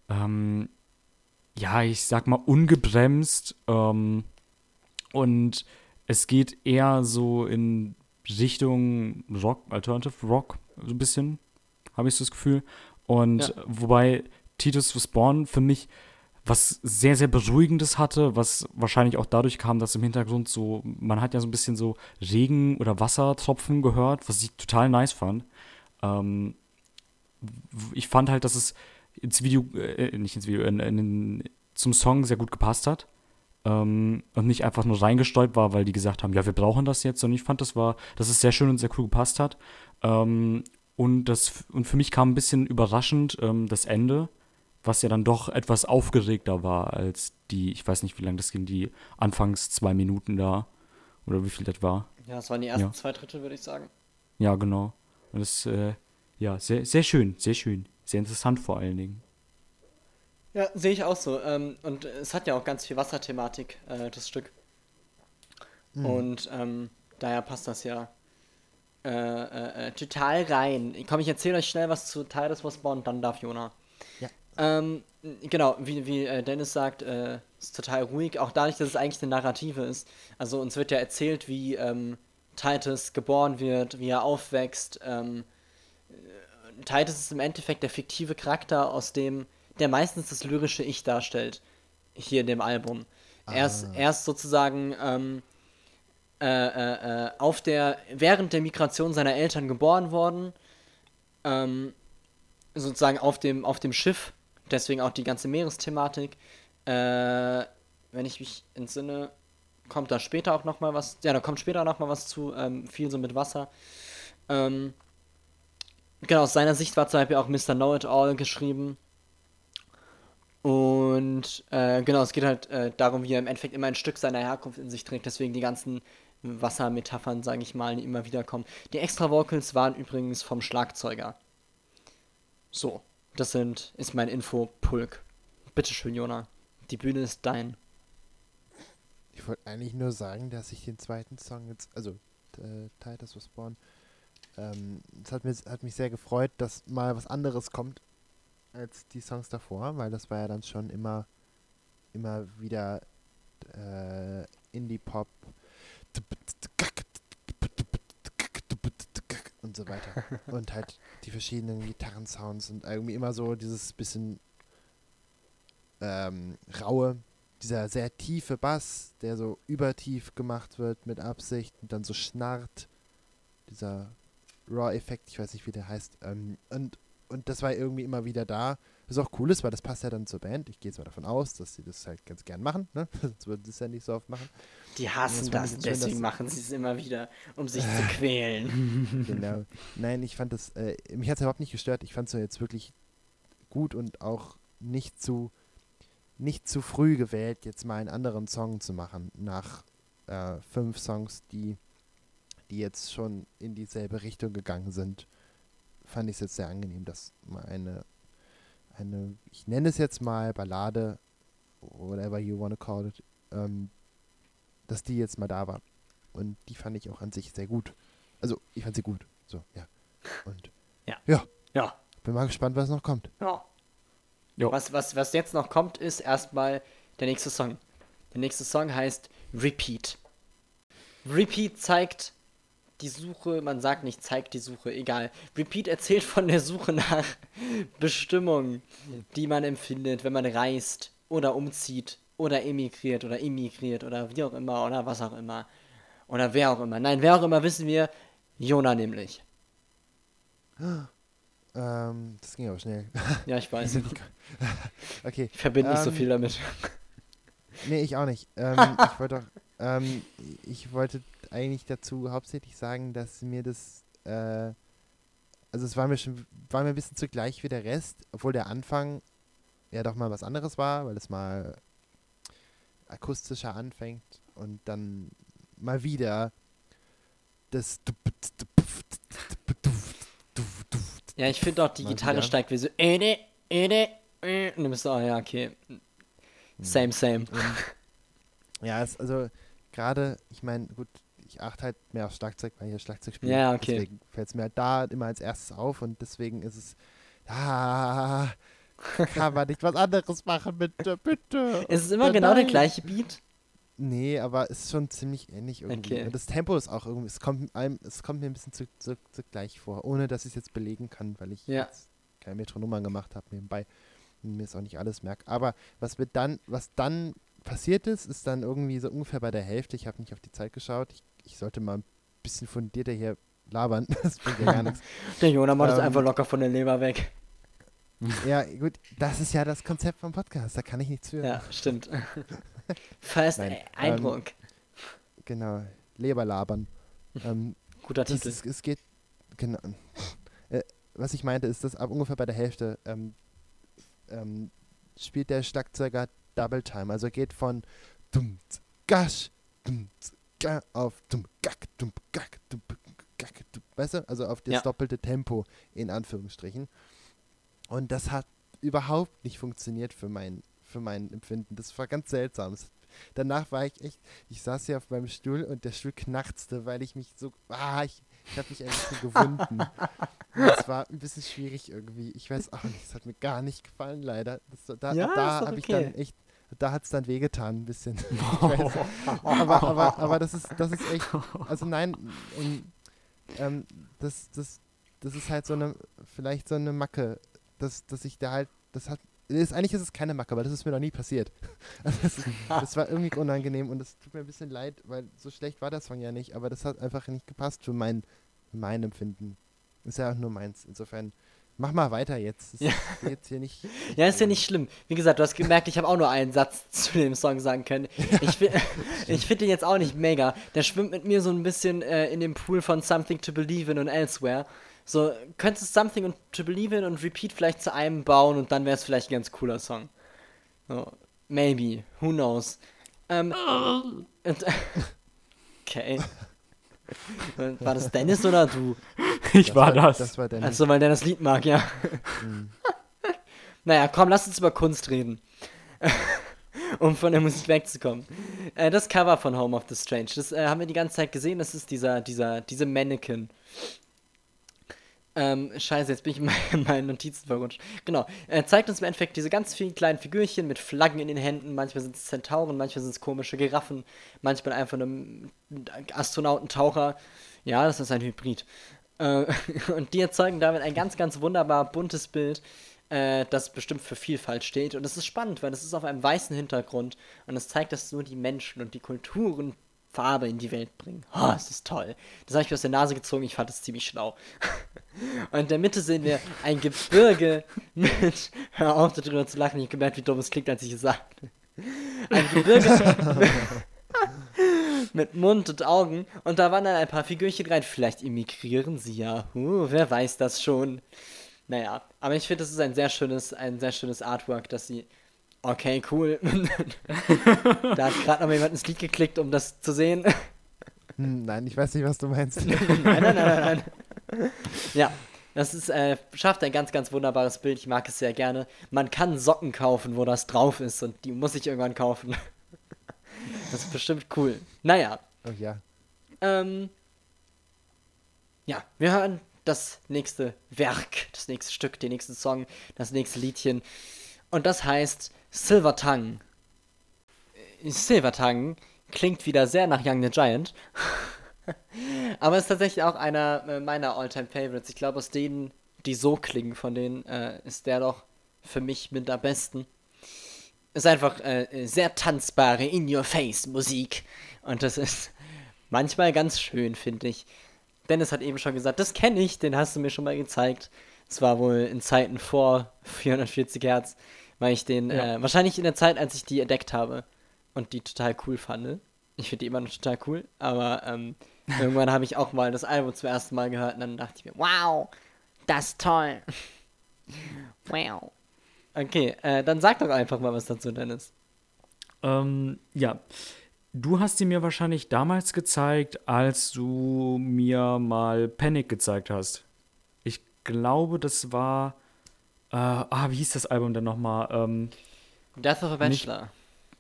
D: ähm, ja, ich sag mal, ungebremst. Ähm, und es geht eher so in Richtung Rock, Alternative Rock, so ein bisschen habe ich so das Gefühl. Und ja. wobei Titus was Born für mich was sehr, sehr Beruhigendes hatte, was wahrscheinlich auch dadurch kam, dass im Hintergrund so, man hat ja so ein bisschen so Regen- oder Wassertropfen gehört, was ich total nice fand. Ähm, ich fand halt, dass es ins Video, äh, nicht ins Video, in, in, zum Song sehr gut gepasst hat. Ähm, und nicht einfach nur reingestäubt war, weil die gesagt haben, ja, wir brauchen das jetzt, sondern ich fand, das war, dass es sehr schön und sehr cool gepasst hat. Ähm, und, das, und für mich kam ein bisschen überraschend ähm, das Ende, was ja dann doch etwas aufgeregter war als die, ich weiß nicht, wie lange das ging, die anfangs zwei Minuten da. Oder wie viel das war.
A: Ja, das waren die ersten ja. zwei Drittel, würde ich sagen.
D: Ja, genau. Und das, äh, ja, sehr, sehr schön, sehr schön. Sehr interessant vor allen Dingen.
A: Ja, sehe ich auch so. Ähm, und es hat ja auch ganz viel Wasserthematik, äh, das Stück. Mhm. Und ähm, daher passt das ja äh, äh, äh, total rein. Komm, ich erzähle euch schnell was zu Titus Was Born, dann darf Jona. Ja. Ähm, genau, wie, wie äh, Dennis sagt, äh, ist total ruhig, auch dadurch, dass es eigentlich eine Narrative ist. Also uns wird ja erzählt, wie ähm, Titus geboren wird, wie er aufwächst. Ähm, Titus ist im Endeffekt der fiktive Charakter, aus dem der meistens das lyrische Ich darstellt, hier in dem Album. Ah. Er, ist, er ist sozusagen ähm, äh, äh, äh, auf der, während der Migration seiner Eltern geboren worden. Ähm, sozusagen auf dem, auf dem Schiff. Deswegen auch die ganze Meeresthematik. Äh, wenn ich mich entsinne, kommt da später auch noch mal was. Ja, da kommt später noch mal was zu. Ähm, viel so mit Wasser. Ähm, genau, aus seiner Sicht war zum Beispiel auch Mr. Know-It-All geschrieben. Und äh, genau, es geht halt äh, darum, wie er im Endeffekt immer ein Stück seiner Herkunft in sich trägt. Deswegen die ganzen Wassermetaphern, sage ich mal, die immer wieder kommen. Die Extra Vocals waren übrigens vom Schlagzeuger. So, das sind, ist mein Info-Pulk. Bitteschön, Jona. Die Bühne ist dein.
B: Ich wollte eigentlich nur sagen, dass ich den zweiten Song jetzt, also äh, Titus was Born, ähm, es hat, hat mich sehr gefreut, dass mal was anderes kommt als die Songs davor, weil das war ja dann schon immer, immer wieder äh, Indie-Pop, und so weiter. und halt die verschiedenen Gitarrensounds und irgendwie immer so dieses bisschen ähm, raue, dieser sehr tiefe Bass, der so übertief gemacht wird mit Absicht und dann so schnarrt. Dieser Raw-Effekt, ich weiß nicht, wie der heißt. Ähm, und, und das war irgendwie immer wieder da. Was auch cool ist, weil das passt ja dann zur Band. Ich gehe jetzt mal davon aus, dass sie das halt ganz gern machen. Ne? (laughs) Sonst würden sie es ja nicht so oft machen.
A: Die hassen das, deswegen machen sie es immer wieder, um sich zu (laughs) quälen. (laughs)
B: genau. Nein, ich fand das, äh, mich hat es überhaupt nicht gestört. Ich fand es jetzt wirklich gut und auch nicht zu, nicht zu früh gewählt, jetzt mal einen anderen Song zu machen, nach äh, fünf Songs, die, die jetzt schon in dieselbe Richtung gegangen sind. Fand ich es jetzt sehr angenehm, dass mal eine, eine, ich nenne es jetzt mal Ballade, whatever you wanna call it, ähm, dass die jetzt mal da war. Und die fand ich auch an sich sehr gut. Also, ich fand sie gut. So, ja. Und
A: Ja.
B: ja,
A: Ja.
B: bin mal gespannt, was noch kommt.
A: Ja.
D: Jo.
A: Was, was, was jetzt noch kommt, ist erstmal der nächste Song. Der nächste Song heißt Repeat. Repeat zeigt die Suche, man sagt nicht zeigt die Suche, egal. Repeat erzählt von der Suche nach (laughs) Bestimmungen, die man empfindet, wenn man reist oder umzieht oder emigriert oder immigriert oder wie auch immer oder was auch immer. Oder wer auch immer. Nein, wer auch immer wissen wir, Jona nämlich. (gasps)
B: Ähm, das ging aber schnell. (laughs)
A: Ja, ich weiß. (laughs)
B: okay.
A: Ich verbinde nicht so
B: Ähm,
A: viel damit.
B: Nee, ich auch nicht. Ähm, ich wollte auch, ähm, ich wollte eigentlich dazu hauptsächlich sagen, dass mir das, äh, also es war mir schon, war mir ein bisschen zugleich wie der Rest, obwohl der Anfang ja doch mal was anderes war, weil es mal akustischer anfängt und dann mal wieder das
A: Ja, ich finde auch, die Gitarre steigt wie so. Ede, ede, äh, und du bist so, ah ja, okay. Same, same.
B: Ja, es, also gerade, ich meine, gut, ich achte halt mehr auf Schlagzeug, weil ich ja Schlagzeug spiele.
A: Ja, okay.
B: Deswegen fällt es mir halt da immer als erstes auf und deswegen ist es, ah, kann man nicht was anderes machen, bitte, bitte.
A: Ist es immer genau der gleiche Beat?
B: Nee, aber es ist schon ziemlich ähnlich irgendwie.
A: Okay.
B: Und das Tempo ist auch irgendwie, es kommt, einem, es kommt mir ein bisschen zu, zu, zu gleich vor, ohne dass ich es jetzt belegen kann, weil ich
A: Ja.
B: jetzt keine Metronomen gemacht habe nebenbei und mir es auch nicht alles merke. Aber was wird dann, was dann passiert ist, ist dann irgendwie so ungefähr bei der Hälfte. Ich habe nicht auf die Zeit geschaut. Ich, ich sollte mal ein bisschen fundierter hier labern. (laughs) Das bringt ja gar nichts. (laughs)
A: Der Jona macht es
B: Ähm,
A: einfach locker von der Leber weg. (laughs)
B: Ja, gut, das ist ja das Konzept vom Podcast. Da kann ich nichts für.
A: Ja, stimmt. First
B: Nein,
A: äh,
B: ähm,
A: Eindruck.
B: Genau. Leber labern. ähm,
A: Guter Titel.
B: ist, es geht, genau. Äh, was ich meinte, ist, dass ab ungefähr bei der Hälfte ähm, ähm, spielt der Schlagzeuger Double Time. Also geht von dum gasch, dum ga auf dum gack, dum gack, dum gack, dum, weißt du? Also auf das
A: Ja.
B: doppelte Tempo in Anführungsstrichen. Und das hat überhaupt nicht funktioniert für mein, für mein Empfinden. Das war ganz seltsam. Danach war ich echt, ich saß hier auf meinem Stuhl und der Stuhl knarzte, weil ich mich so, ah, ich, ich habe mich ein bisschen gewunden. (laughs) Und Das war ein bisschen schwierig irgendwie. Ich weiß auch nicht, es hat mir gar nicht gefallen, leider. Das, da
A: Ja,
B: da habe ich
A: okay.
B: dann echt, da hat es dann wehgetan ein bisschen. (laughs) Aber, aber, aber das ist, das ist echt, (laughs) also nein, ähm, ähm, das, das, das ist halt so eine, vielleicht so eine Macke, dass, dass ich da halt, das hat, ist, eigentlich ist es keine Macke, weil das ist mir noch nie passiert. (laughs) Also das, ist, das war irgendwie unangenehm und es tut mir ein bisschen leid, weil so schlecht war der Song ja nicht, aber das hat einfach nicht gepasst für mein, mein Empfinden. Ist ja auch nur meins. Insofern, mach mal weiter jetzt.
A: Ja.
B: ist jetzt hier nicht. (laughs)
A: Ja, ist ja nicht schlimm. Wie gesagt, du hast gemerkt, ich habe auch nur einen Satz (laughs) zu dem Song sagen können. Ich, (laughs) ich finde den jetzt auch nicht mega. Der schwimmt mit mir so ein bisschen äh, in dem Pool von Something to Believe in und Elsewhere. So, könntest Something und to Believe in und Repeat vielleicht zu einem bauen und dann wäre es vielleicht ein ganz cooler Song. So, maybe. Who knows? Ähm, und, okay. War das Dennis oder du?
D: Ich
B: Das
D: war das.
B: Das war der
A: Also, weil der das Lied mag, ja. (laughs) naja, komm, lass uns über Kunst reden. (laughs) um von der Musik wegzukommen. Äh, das Cover von Home of the Strange, das äh, haben wir die ganze Zeit gesehen. Das ist dieser, dieser, diese Mannequin. Ähm, scheiße, jetzt bin ich in meine- in meinen Notizen verrutscht. Genau. Er zeigt uns im Endeffekt diese ganz vielen kleinen Figürchen mit Flaggen in den Händen. Manchmal sind es Zentauren, manchmal sind es komische Giraffen, manchmal einfach ein Astronautentaucher. Ja, das ist ein Hybrid. Äh, (laughs) und die erzeugen damit ein ganz, ganz wunderbar buntes Bild, äh, das bestimmt für Vielfalt steht. Und es ist spannend, weil es ist auf einem weißen Hintergrund und es zeigt, dass nur die Menschen und die Kulturen Farbe in die Welt bringen. Oh, es ist toll. Das habe ich mir aus der Nase gezogen, ich fand es ziemlich schlau. (laughs) Und in der Mitte sehen wir ein Gebirge (laughs) mit. Hör auf, darüber zu lachen, ich habe gemerkt, wie dumm es klingt, als ich es sagte. Ein Gebirge mit Mund und Augen. Und da waren dann ein paar Figürchen rein. Vielleicht emigrieren sie ja. Uh, wer weiß das schon. Naja, aber ich finde, das ist ein sehr schönes, ein sehr schönes Artwork, dass sie. Okay, cool. (laughs) da hat gerade noch jemand ins Lied geklickt, um das zu sehen.
B: Hm, nein, ich weiß nicht, was du meinst. (laughs)
A: nein, nein, nein, nein, nein. Ja, das ist, äh, schafft ein ganz, ganz wunderbares Bild. Ich mag es sehr gerne. Man kann Socken kaufen, wo das drauf ist und die muss ich irgendwann kaufen. Das ist bestimmt cool. Naja,
B: Oh ja.
A: ähm, ja, wir hören das nächste Werk, das nächste Stück, den nächsten Song, das nächste Liedchen. Und das heißt Silver Tongue. Silver Tongue klingt wieder sehr nach Young the Giant. (laughs) Aber ist tatsächlich auch einer äh, meiner Alltime Favorites. Ich glaube, aus denen, die so klingen, von denen äh, ist der doch für mich mit am besten. Ist einfach äh, sehr tanzbare In-Your-Face-Musik. Und das ist manchmal ganz schön, finde ich. Dennis hat eben schon gesagt, das kenne ich, den hast du mir schon mal gezeigt. Es war wohl in Zeiten vor 440 Hertz, weil ich den,
D: Ja.
A: äh, wahrscheinlich in der Zeit, als ich die entdeckt habe und die total cool fand. Ich finde die immer noch total cool, aber ähm, (laughs) irgendwann habe ich auch mal das Album zum ersten Mal gehört und dann dachte ich mir, wow, das ist toll. (laughs) wow. Okay, äh, dann sag doch einfach mal was dazu, Dennis.
D: Ähm, ja. Du hast sie mir wahrscheinlich damals gezeigt, als du mir mal Panic gezeigt hast. Ich glaube, das war. Äh, ah, wie hieß das Album denn nochmal? Ähm,
A: Death of a
D: Nicht-
A: Bachelor.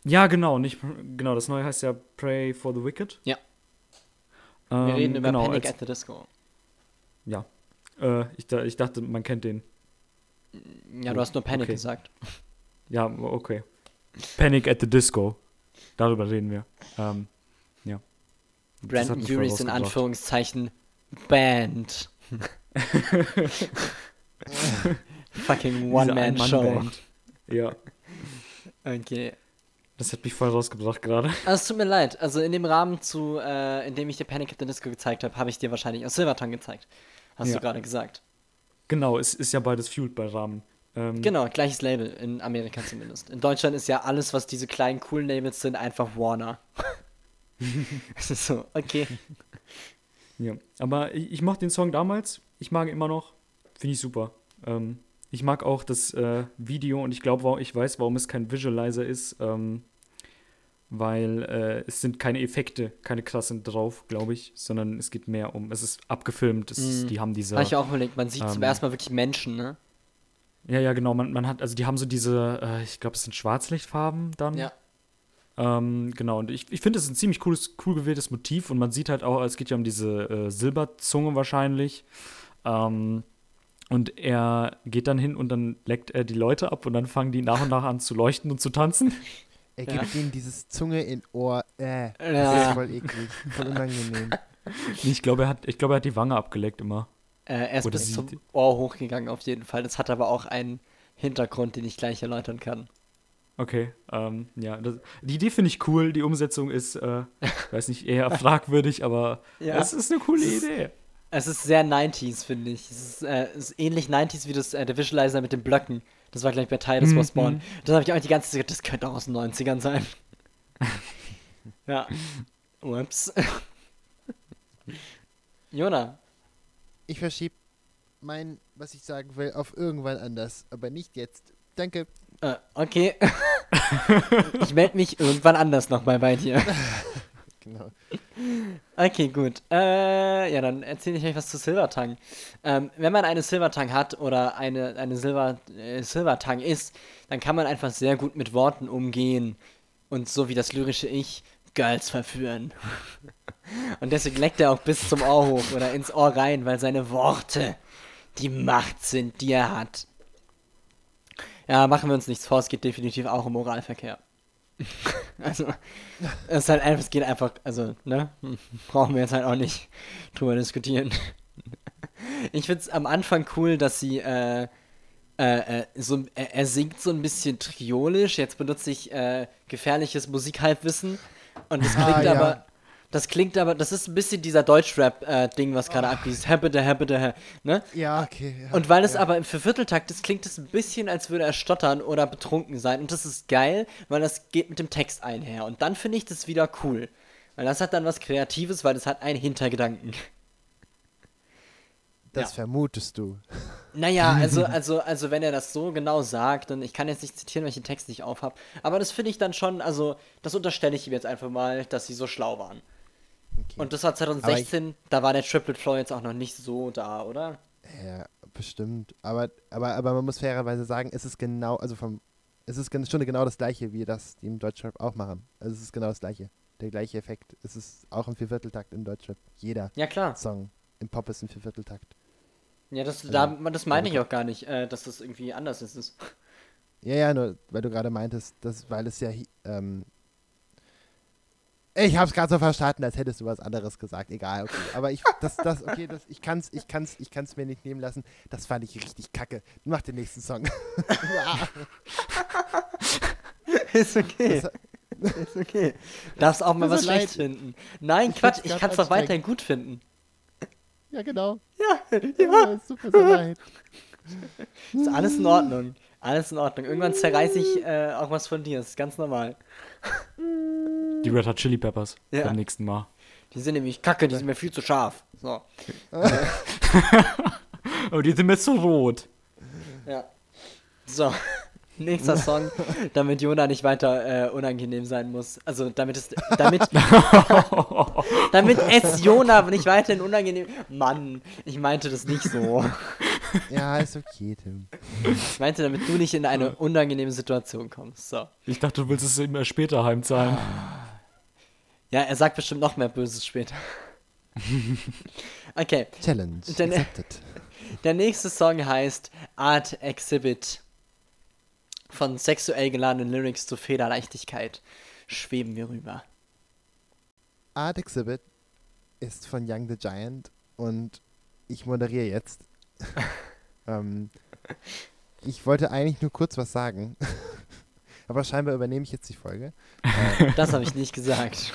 D: ja, genau, nicht. Genau, das neue heißt ja Pray for the Wicked.
A: Ja.
D: Ähm,
A: Wir reden über
D: genau,
A: Panic
D: als,
A: at the Disco.
D: Ja. Äh, ich, ich dachte, man kennt den.
A: Ja, du hast nur Panic
D: Okay.
A: gesagt.
D: Ja, okay. Panic at the Disco. Darüber reden wir. Ähm, ja.
A: Brandon
D: voll
A: Uris in. Anführungszeichen Band. (laughs) Fucking One-Man-Show.
D: Ja,
A: Okay.
D: das hat mich voll rausgebracht gerade.
A: Also, es tut mir leid. Also, in dem Rahmen, zu, äh, in dem ich dir Panic at the Disco gezeigt habe, habe ich dir wahrscheinlich auch Silvertongue gezeigt. Hast
D: Ja.
A: du gerade gesagt.
D: Genau, es ist ja beides Fueled bei Rahmen. Ähm,
A: Genau, gleiches Label, in Amerika zumindest. In Deutschland ist ja alles, was diese kleinen coolen Labels sind, einfach Warner. (laughs) Es ist so, okay.
D: Ja. Aber ich, ich mochte den Song damals. Ich mag ihn immer noch. Finde ich super. Ähm, ich mag auch das äh, Video und ich glaube, ich weiß, warum es kein Visualizer ist. Ähm, weil äh, es sind keine Effekte, keine krassen drauf, glaube ich, sondern es geht mehr um, es ist abgefilmt, es ist,
A: Mhm.
D: die haben diese.
A: Habe ich auch überlegt, man sieht zum
D: Ähm,
A: ersten Mal wirklich Menschen, ne?
D: Ja, ja, genau. Man, man hat, also die haben so diese, äh, ich glaube, es sind Schwarzlichtfarben dann.
A: Ja.
D: Ähm, genau, und ich, ich finde, es ist ein ziemlich cooles, cool gewähltes Motiv und man sieht halt auch, es geht ja um diese äh, Silberzunge wahrscheinlich. Ähm, und er geht dann hin und dann leckt er die Leute ab und dann fangen die nach und nach an zu leuchten und zu tanzen. (laughs)
B: Er
A: Ja.
B: gibt ihnen dieses Zunge in Ohr. Äh, das
A: Ja.
B: ist voll eklig. Voll unangenehm. (laughs)
D: Ich glaube, er hat, ich glaube, er hat die Wange abgeleckt immer.
A: Äh, er ist
D: Oder
A: bis zum Ohr hochgegangen, auf jeden Fall. Das hat aber auch einen Hintergrund, den ich gleich erläutern kann.
D: Okay, ähm, ja, das, die Idee finde ich cool, die Umsetzung ist, äh, (laughs) weiß nicht, eher fragwürdig, aber
A: Ja.
D: es ist eine coole
A: Es ist-
D: Idee.
A: Es ist sehr 90s, finde ich. Es ist, äh, es ist ähnlich 90s wie das, äh, der Visualizer mit den Blöcken. Das war gleich bei Titus
D: Mhm,
A: Was Born.
D: mhm.
A: Das habe ich auch die ganze Zeit gedacht, das könnte auch aus den 90ern sein. (laughs) ja. Ups. Jona.
B: Ich verschiebe mein, was ich sagen will, auf irgendwann anders. Aber nicht jetzt. Danke.
A: Äh, okay. (laughs) ich melde mich irgendwann anders nochmal bei dir. (laughs)
B: Genau.
A: Okay, gut. Äh, ja, dann erzähle ich euch was zu Silvertongue. Ähm, wenn man eine Silvertongue hat oder eine, eine Silver, äh, Silvertongue ist, dann kann man einfach sehr gut mit Worten umgehen und so wie das lyrische Ich Girls verführen. (laughs) und deswegen leckt er auch bis zum Ohr hoch oder ins Ohr rein, weil seine Worte die Macht sind, die er hat. Ja, machen wir uns nichts vor, es geht definitiv auch um Oralverkehr. (laughs) also, es ist halt einfach, es geht einfach, also, ne, (laughs) brauchen wir jetzt halt auch nicht drüber diskutieren. ich find's am Anfang cool, dass sie, äh, äh, äh, so, er, er singt so ein bisschen triolisch, jetzt benutze ich, äh, gefährliches Musikhalbwissen und das
B: Ah,
A: klingt
B: ja.
A: aber, das klingt aber, das ist ein bisschen dieser Deutschrap-Ding, was gerade abgeht, dieses Happede, Happede, ne?
B: Ja, okay. Ja,
A: Und weil es
B: ja.
A: aber für Vierteltakt ist, klingt es ein bisschen, als würde er stottern oder betrunken sein. Und das ist geil, weil das geht mit dem Text einher. Und dann finde ich das wieder cool. Weil das hat dann was Kreatives, weil das hat einen Hintergedanken.
B: Das
A: ja.
B: vermutest du.
A: Naja, (laughs) also, also, also wenn er das so genau sagt, und ich kann jetzt nicht zitieren, weil ich den Text nicht aufhab, aber das finde ich dann schon, also das unterstelle ich ihm jetzt einfach mal, dass sie so schlau waren.
B: Okay.
A: Und das war 2016, da war der Triplet Flow jetzt auch noch nicht so da, oder?
B: Ja, bestimmt. Aber, aber, aber man muss fairerweise sagen, es ist genau, also vom, es ist schon genau das gleiche, wie das die im Deutschrap auch machen. Also es ist genau das gleiche. Der gleiche Effekt. Es ist auch ein Viervierteltakt im Deutschrap. Jeder
A: Ja, klar.
B: Song im Pop ist ein Viervierteltakt.
A: Ja, das,
B: Also,
A: da, das meine ich auch gar nicht, äh, dass das irgendwie anders ist.
B: Ja, ja, nur weil du gerade meintest, dass, weil es ja, ähm, ich hab's gerade so verstanden, als hättest du was anderes gesagt. Egal, okay. Aber ich, das, das, okay, das, ich kann's, ich kann's, ich kann's mir nicht nehmen lassen. Das fand ich richtig kacke. Mach den nächsten Song. (laughs) (laughs)
A: ist okay.
B: Das-
A: ist okay. Darfst auch mal was schlecht finden. Nein,
B: Ich
A: Quatsch, ich
B: grad
A: kann es doch weiterhin gut finden.
B: ja, genau. (laughs)
A: Ja,
B: Ja, es tut mir so leid.
A: Ist alles in Ordnung. Alles in Ordnung. Irgendwann zerreiß ich äh, auch was von dir. Das ist ganz normal.
D: Die Red Hot Chili Peppers
A: Ja.
D: beim nächsten Mal.
A: Die sind nämlich kacke, die sind mir viel zu scharf. So. (laughs)
D: Oh, die sind mir zu rot.
A: Ja. So. (laughs) Nächster Song, damit Jona nicht weiter äh, unangenehm sein muss. Also damit es damit (laughs) damit es Jona nicht weiterhin unangenehm. Mann, ich meinte das nicht so.
B: Ja, ist okay, Tim.
A: Ich meinte, damit du nicht in eine unangenehme Situation kommst. So.
D: Ich dachte, du willst es immer später heimzahlen.
A: Ja, er sagt bestimmt noch mehr Böses später. Okay,
B: Challenge
A: Dann-
B: accepted.
A: der nächste Song heißt Art Exhibit. Von sexuell geladenen Lyrics zu Federleichtigkeit schweben wir rüber.
B: Art Exhibit ist von Young the Giant und ich moderiere jetzt. (laughs) ähm, ich wollte eigentlich nur kurz was sagen, (laughs) aber scheinbar übernehme ich jetzt die Folge. (laughs)
A: Das habe ich nicht gesagt.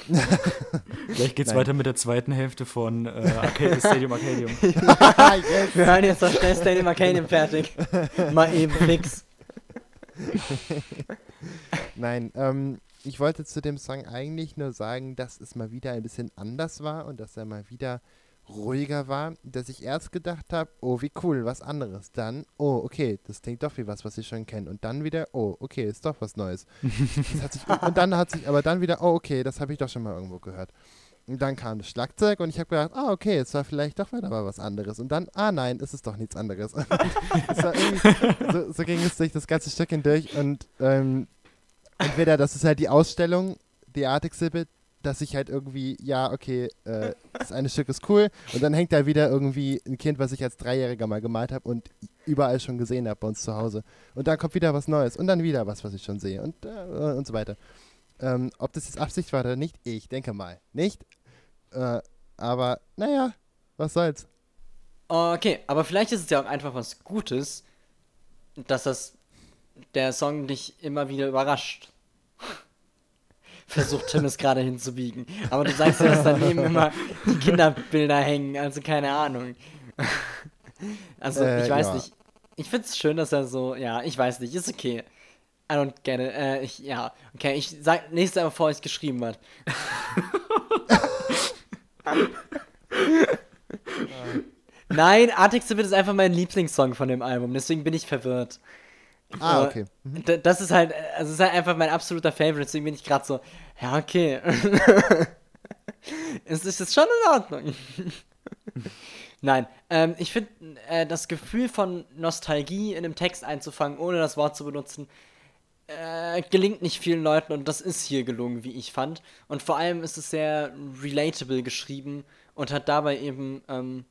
D: Gleich geht's
B: Nein.
D: weiter mit der zweiten Hälfte von äh, Arcade, Stadium Arcadium.
B: yes.
A: Wir hören jetzt noch schnell Stadium Arcadium fertig. Mal eben fix.
B: Nein, ähm, ich wollte zu dem Song eigentlich nur sagen, dass es mal wieder ein bisschen anders war und dass er mal wieder ruhiger war, dass ich erst gedacht habe, oh, wie cool, was anderes. Dann, oh, okay, das klingt doch wie was, was ich schon kenne. Und dann wieder, oh, okay, ist doch was Neues. (laughs) Sich, und dann hat sich, aber dann wieder, oh, okay, das habe ich doch schon mal irgendwo gehört. Und dann kam das Schlagzeug und ich habe gedacht, ah, okay, es war vielleicht doch wieder mal was anderes. Und dann, ah nein, es ist doch nichts anderes. (laughs) Es so, so ging es durch das ganze Stück hindurch und ähm, entweder das ist halt die Ausstellung, die Art Exhibit, dass ich halt irgendwie, ja, okay, äh, das eine Stück ist cool und dann hängt da wieder irgendwie ein Kind, was ich als Dreijähriger mal gemalt habe und überall schon gesehen habe bei uns zu Hause. Und dann kommt wieder was Neues und dann wieder was, was ich schon sehe und, äh, und so weiter. Ähm, ob das jetzt Absicht war oder nicht, ich denke mal nicht. Äh, aber naja, was soll's.
A: Okay, aber vielleicht ist es ja auch einfach was Gutes, dass das der Song dich immer wieder überrascht. Versucht Tim es gerade hinzubiegen. Aber du sagst ja, dass daneben immer die Kinderbilder hängen, also keine Ahnung. Also,
B: Äh,
A: ich weiß
B: ja.
A: nicht. Ich find's schön, dass er so, ja, ich weiß nicht, ist okay. I don't get it. Äh, ich, ja, okay, ich sag nächstes Mal, bevor ich (laughs) es geschrieben hat. Nein, Art Exhibit ist einfach mein Lieblingssong von dem Album, deswegen bin ich verwirrt.
B: Ah, okay.
A: D das ist halt, also es ist halt einfach mein absoluter Favorite, deswegen bin ich gerade so, ja, okay. (laughs) es ist jetzt schon in Ordnung. (laughs) Nein, ähm, ich finde, äh, das Gefühl von Nostalgie in einem Text einzufangen, ohne das Wort zu benutzen, äh, gelingt nicht vielen Leuten und das ist hier gelungen, wie ich fand. Und vor allem ist es sehr relatable geschrieben und hat dabei eben ähm,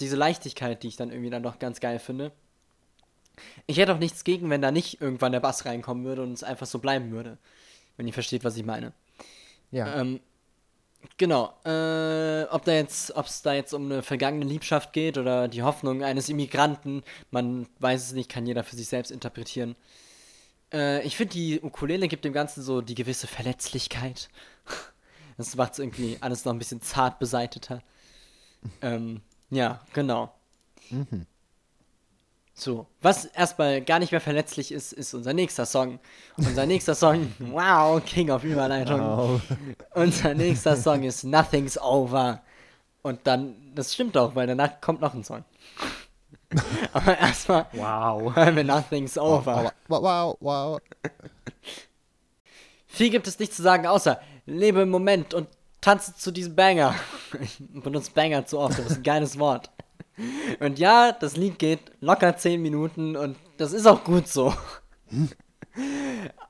A: diese Leichtigkeit, die ich dann irgendwie dann doch ganz geil finde. Ich hätte auch nichts gegen, wenn da nicht irgendwann der Bass reinkommen würde und es einfach so bleiben würde. Wenn ihr versteht, was ich meine.
B: Ja.
A: Ähm, genau. Äh, ob da jetzt, ob es da jetzt um eine vergangene Liebschaft geht oder die Hoffnung eines Immigranten, man weiß es nicht, kann jeder für sich selbst interpretieren. Äh, ich finde, die Ukulele gibt dem Ganzen so die gewisse Verletzlichkeit. (laughs) Das macht es irgendwie alles noch ein bisschen zart beseiteter. (laughs) Ähm, ja, genau.
B: Mhm.
A: So, was erstmal gar nicht mehr verletzlich ist, ist unser nächster Song. Unser nächster Song, (laughs) wow, King of Überleitung.
B: Wow.
A: Unser nächster Song ist Nothing's Over. Und dann, das stimmt auch, weil danach kommt noch ein Song. (laughs) Aber erstmal
D: Wow.
A: hören wir Nothing's Over.
B: Wow, wow, wow.
A: Viel gibt es nicht zu sagen, außer lebe im Moment und tanze zu diesem Banger. (laughs) Ich benutze Banger zu oft, das ist ein geiles Wort. Und ja, das Lied geht locker 10 Minuten und das ist auch gut so.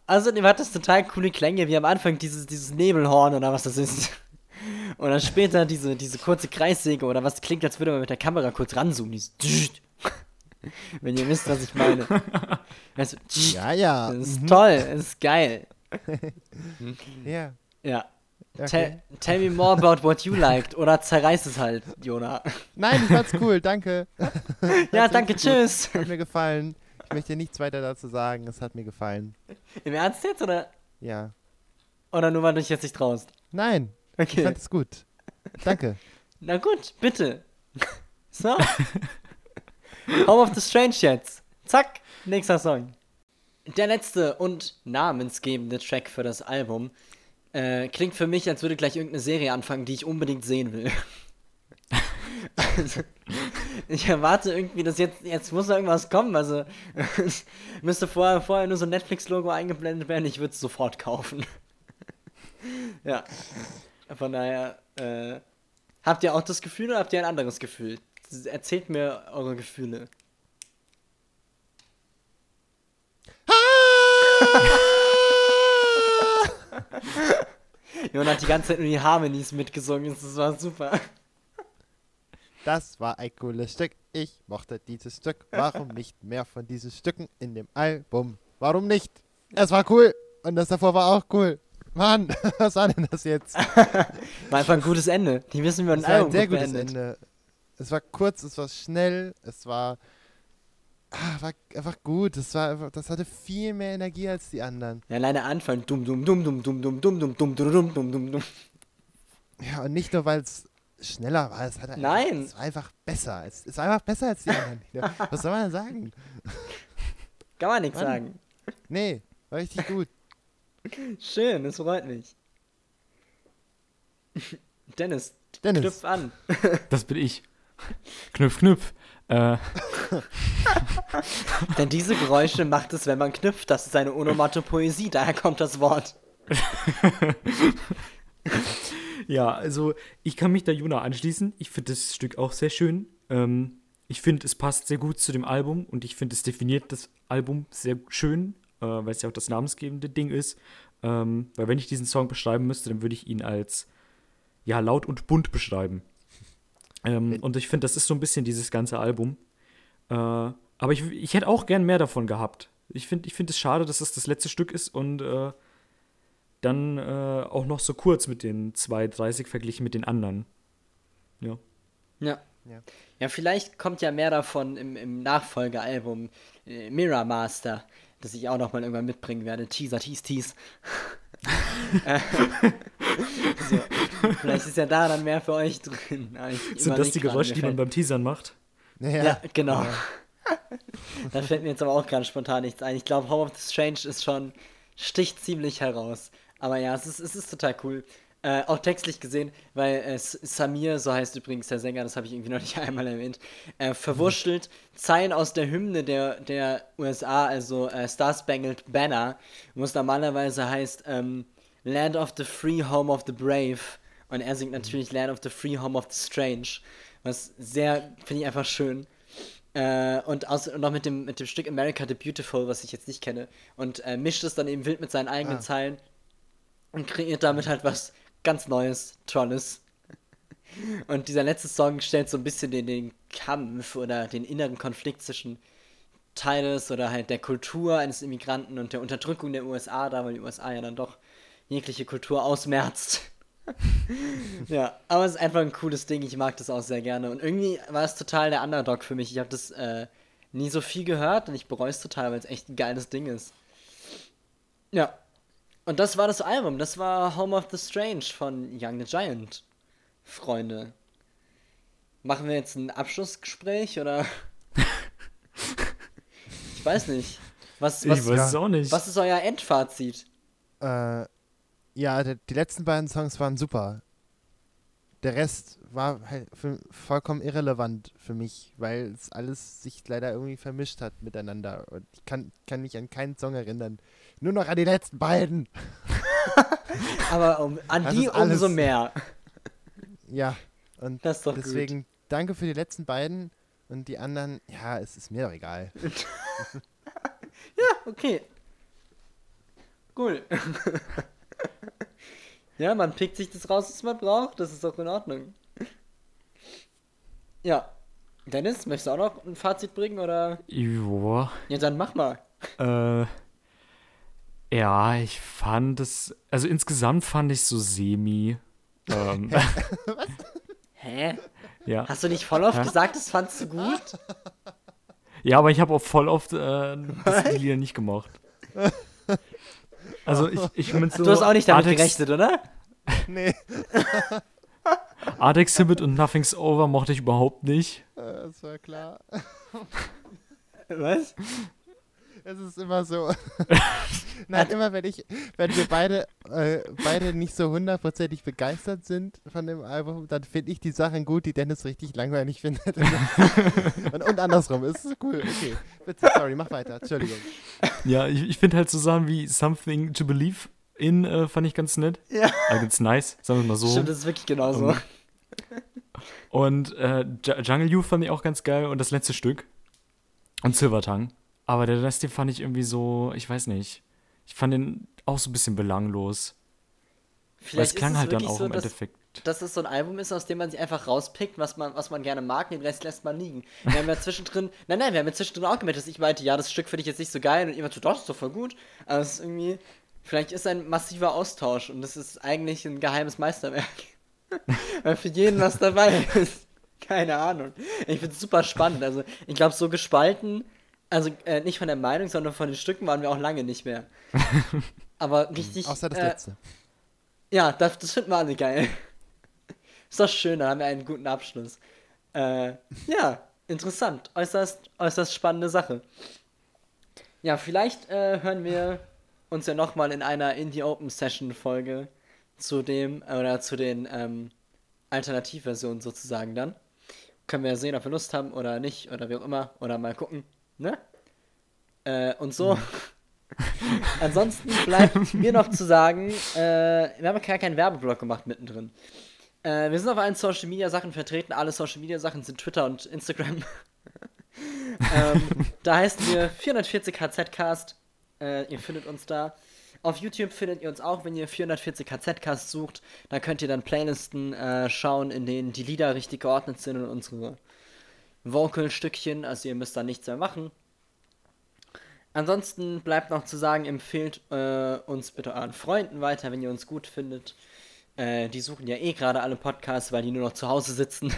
A: Außerdem hat es total coole Klänge, wie am Anfang dieses, dieses Nebelhorn oder was das ist. Und dann später diese, diese kurze Kreissäge oder was klingt, als würde man mit der Kamera kurz ranzoomen. Dieses Wenn ihr wisst, was ich meine. Also,
B: Ja, ja.
A: das ist
B: mhm.
A: toll, das ist geil. (laughs)
B: Ja.
A: Ja.
B: Okay.
A: Tell, tell me more about what you liked. Oder zerreiß es halt, Jona.
B: Nein, ich fand's cool, danke. (laughs)
A: ja, danke, tschüss.
B: Hat mir gefallen. Ich möchte nichts weiter dazu sagen, es hat mir gefallen.
A: Im Ernst jetzt oder,
B: Ja.
A: oder nur weil du dich jetzt nicht traust?
B: Nein, ich
A: Okay.
B: fand es gut. Danke. (laughs)
A: Na gut, bitte. So. Home of the Strange jetzt. Zack, nächster Song. Der letzte und namensgebende Track für das Album äh, klingt für mich, als würde gleich irgendeine Serie anfangen, die ich unbedingt sehen will. (laughs) also, ich erwarte irgendwie, dass jetzt, jetzt muss da irgendwas kommen. Also, es (laughs) müsste vorher, vorher nur so ein Netflix-Logo eingeblendet werden, ich würde es sofort kaufen. (laughs) ja. Von daher, äh, habt ihr auch das Gefühl oder habt ihr ein anderes Gefühl? Erzählt mir eure Gefühle. Jon hat die ganze Zeit nur die Harmonies mitgesungen, das war super.
B: Das war ein cooles Stück. Ich mochte dieses Stück. Warum nicht mehr von diesen Stücken in dem Album? Warum nicht? Es war cool. Und das davor war auch cool. Mann, (laughs) was war denn das jetzt? (laughs)
A: War einfach ein gutes Ende. Die wissen, wie man
B: Es
A: ein
B: war ein
A: Album
B: sehr
A: gut
B: gutes
A: beendet.
B: Ende. Es war kurz, es war schnell, es war, ah, war einfach gut. Es war einfach, das hatte viel mehr Energie als die anderen.
A: Ja, alleine Anfang. Dum, dum, dum, dum, dum, dum, dum, dum, dum, dum, dum, dum, dum, dum.
B: Ja, und nicht nur, weil es schneller war, es, hat einfach,
A: Nein.
B: es war einfach besser. Es, es war einfach besser als die anderen. Lieder. Was soll man denn sagen?
A: Kann man nichts sagen.
B: Nee, war richtig gut.
A: Schön, das freut mich. Dennis,
B: Dennis.
A: knüpf an.
D: Das bin ich. Knüpf, knüpf. Äh, (laughs)
A: Denn diese Geräusche macht es, wenn man knüpft. Das ist eine Onomatopoesie, (laughs) daher kommt das Wort. (laughs)
D: ja, also ich kann mich da Juna anschließen. Ich finde das Stück auch sehr schön. Ähm, ich finde, es passt sehr gut zu dem Album und ich finde, es definiert das Album sehr schön, äh, weil es ja auch das namensgebende Ding ist. Ähm, weil wenn ich diesen Song beschreiben müsste, dann würde ich ihn als ja laut und bunt beschreiben. Ähm, und ich finde, das ist so ein bisschen dieses ganze Album. Äh, aber ich, ich hätte auch gern mehr davon gehabt. Ich finde ich find es schade, dass es das letzte Stück ist und äh, dann äh, auch noch so kurz mit den 2,30 verglichen mit den anderen. Ja.
A: Ja.
B: Ja.
A: Ja, vielleicht kommt ja mehr davon im, im Nachfolgealbum äh, Mirror Master, das ich auch noch mal irgendwann mitbringen werde. Teaser, Tease, Tease. (laughs) (laughs) (laughs) (laughs) So. Vielleicht ist ja da dann mehr für euch drin.
D: Sind das die Geräusche, die man beim Teasern macht?
B: Naja,
A: Ja, genau. da fällt mir jetzt aber auch gerade spontan nichts ein. Ich glaube, Home of the Strange ist schon, sticht ziemlich heraus. Aber ja, es ist, es ist total cool. Äh, auch textlich gesehen, weil äh, Samir, so heißt übrigens der Sänger, das habe ich irgendwie noch nicht (laughs) einmal erwähnt, äh, verwurschtelt Zeilen aus der Hymne der, der USA, also äh, Star Spangled Banner, wo es normalerweise heißt ähm, Land of the Free, Home of the Brave. Und er singt natürlich Land of the Free, Home of the Strange. Was sehr, finde ich einfach schön. Äh, und, aus, und auch mit dem, mit dem Stück America the Beautiful, was ich jetzt nicht kenne. Und äh, mischt es dann eben wild mit seinen eigenen
B: Ah.
A: Zeilen und kreiert damit halt was ganz Neues, Tolles. Und dieser letzte Song stellt so ein bisschen den, den Kampf oder den inneren Konflikt zwischen Teiles oder halt der Kultur eines Immigranten und der Unterdrückung der USA da, weil die USA ja dann doch jegliche Kultur ausmerzt. (laughs) ja, aber es ist einfach ein cooles Ding. Ich mag das auch sehr gerne. Und irgendwie war es total der Underdog für mich. Ich habe das äh, nie so viel gehört und ich bereue es total, weil es echt ein geiles Ding ist. Ja. Und das war das Album. Das war Home of the Strange von Young the Giant. Freunde. Machen wir jetzt ein Abschlussgespräch oder? (laughs) ich weiß nicht. Was, was,
D: ich weiß es auch nicht.
A: was ist euer Endfazit?
B: äh, ja, die, die letzten beiden Songs waren super. der Rest war halt für, vollkommen irrelevant für mich, weil es alles sich leider irgendwie vermischt hat miteinander. Und ich kann, kann mich an keinen Song erinnern. Nur noch an die letzten beiden. (laughs)
A: Aber um, an
B: Das
A: die umso mehr.
B: Ja, (laughs) und
A: Das ist doch
B: deswegen danke für die letzten beiden. Und die anderen, ja, es ist mir doch egal. (laughs)
A: Okay. Cool. Ja, man pickt sich das raus, was man braucht. Das ist doch in Ordnung. Ja. Dennis, möchtest du auch noch ein Fazit bringen oder?
D: Joa.
A: Ja, dann mach mal.
D: Äh, ja, ich fand es, also insgesamt fand ich so semi. Ähm, (laughs) (laughs)
A: Hä?
D: ja.
A: Hast du nicht voll oft
D: Hä?
A: gesagt, das fandst du gut?
D: ja, aber ich habe auch voll oft äh, das Lieder nicht gemocht. (laughs) Also ich, ich mit so
A: du hast auch nicht damit
D: Artex,
A: gerechnet, oder?
B: nee,
D: Art Exhibit und Nothing's Over mochte ich überhaupt nicht.
B: das war klar.
A: Was?
B: Es ist immer so. (laughs) Nein, immer wenn ich, wenn wir beide, äh, beide nicht so hundertprozentig begeistert sind von dem Album, dann finde ich die Sachen gut, die Dennis richtig langweilig findet. (laughs) und, und andersrum, es ist cool. Okay, bitte, sorry, mach weiter. Entschuldigung.
D: Ja, ich, ich finde halt so Sachen wie Something to Believe in äh, fand ich ganz nett.
A: Ja.
D: Äh, ganz nice, sagen wir mal so.
A: Stimmt, das ist wirklich genauso.
D: Um, Und äh, Ju- Jungle Youth fand ich auch ganz geil und das letzte Stück. Und Silvertongue. Aber der Rest, den fand ich irgendwie so, ich weiß nicht. Ich fand den auch so ein bisschen belanglos. Weil es
A: Vielleicht
D: klang
A: es
D: halt dann auch
A: so,
D: im
A: dass,
D: Endeffekt.
A: dass es so ein Album ist, aus dem man sich einfach rauspickt, was man, was man gerne mag, den Rest lässt man liegen. Wir haben ja (laughs) zwischendrin, nein, nein, wir haben ja zwischendrin auch gemerkt, dass ich meinte, ja, das Stück finde ich jetzt nicht so geil und jemand so, doch, ist doch voll gut. Aber es ist irgendwie, vielleicht ist ein massiver Austausch und das ist eigentlich ein geheimes Meisterwerk. (laughs) Weil für jeden was dabei ist. Keine Ahnung. Ich finde es super spannend. Also, ich glaube, so gespalten, also äh, nicht von der Meinung, sondern von den Stücken waren wir auch lange nicht mehr. (laughs) Aber richtig.
B: Außer das
A: äh,
B: letzte.
A: ja, das, das finden wir alle geil. (laughs) Ist doch schön, dann haben wir einen guten Abschluss. Äh, ja, interessant. Äußerst, äußerst spannende Sache. Ja, vielleicht äh, hören wir uns ja nochmal in einer Indie Open Session Folge zu dem, oder zu den ähm, Alternativversionen sozusagen dann. Können wir ja sehen, ob wir Lust haben oder nicht, oder wie auch immer, oder mal gucken, ne? Äh, und so. (laughs) Ansonsten bleibt mir noch zu sagen, äh, wir haben gar keinen Werbeblock gemacht mittendrin. Äh, wir sind auf allen Social Media Sachen vertreten. Alle Social Media Sachen sind Twitter und Instagram. (laughs) ähm, da heißen wir 440 HZcast. Äh, ihr findet uns da. Auf YouTube findet ihr uns auch, wenn ihr 440 HZcast sucht. Da könnt ihr dann Playlisten äh, schauen, in denen die Lieder richtig geordnet sind und unsere Vocal-Stückchen. Also ihr müsst da nichts mehr machen. Ansonsten bleibt noch zu sagen, empfehlt äh, uns bitte euren Freunden weiter, wenn ihr uns gut findet. Äh, die suchen ja eh gerade alle Podcasts, weil die nur noch zu Hause sitzen.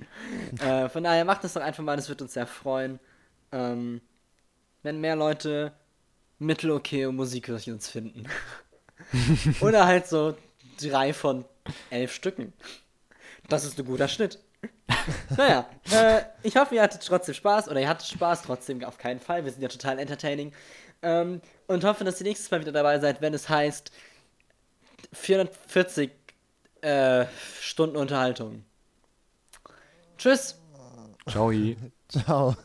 A: (laughs) äh, von daher macht das doch einfach mal, das wird uns sehr freuen. Ähm, wenn mehr Leute mittelokaye Musik durch uns finden. (laughs) Oder halt so drei von elf Stücken. Das ist ein guter Schnitt. (laughs) naja, äh, ich hoffe, ihr hattet trotzdem Spaß oder ihr hattet Spaß trotzdem auf keinen Fall. Wir sind ja total entertaining. Ähm, und hoffe, dass ihr nächstes Mal wieder dabei seid, wenn es heißt 440 äh, Stunden Unterhaltung. Tschüss.
D: Ciao. (laughs)
B: Ciao.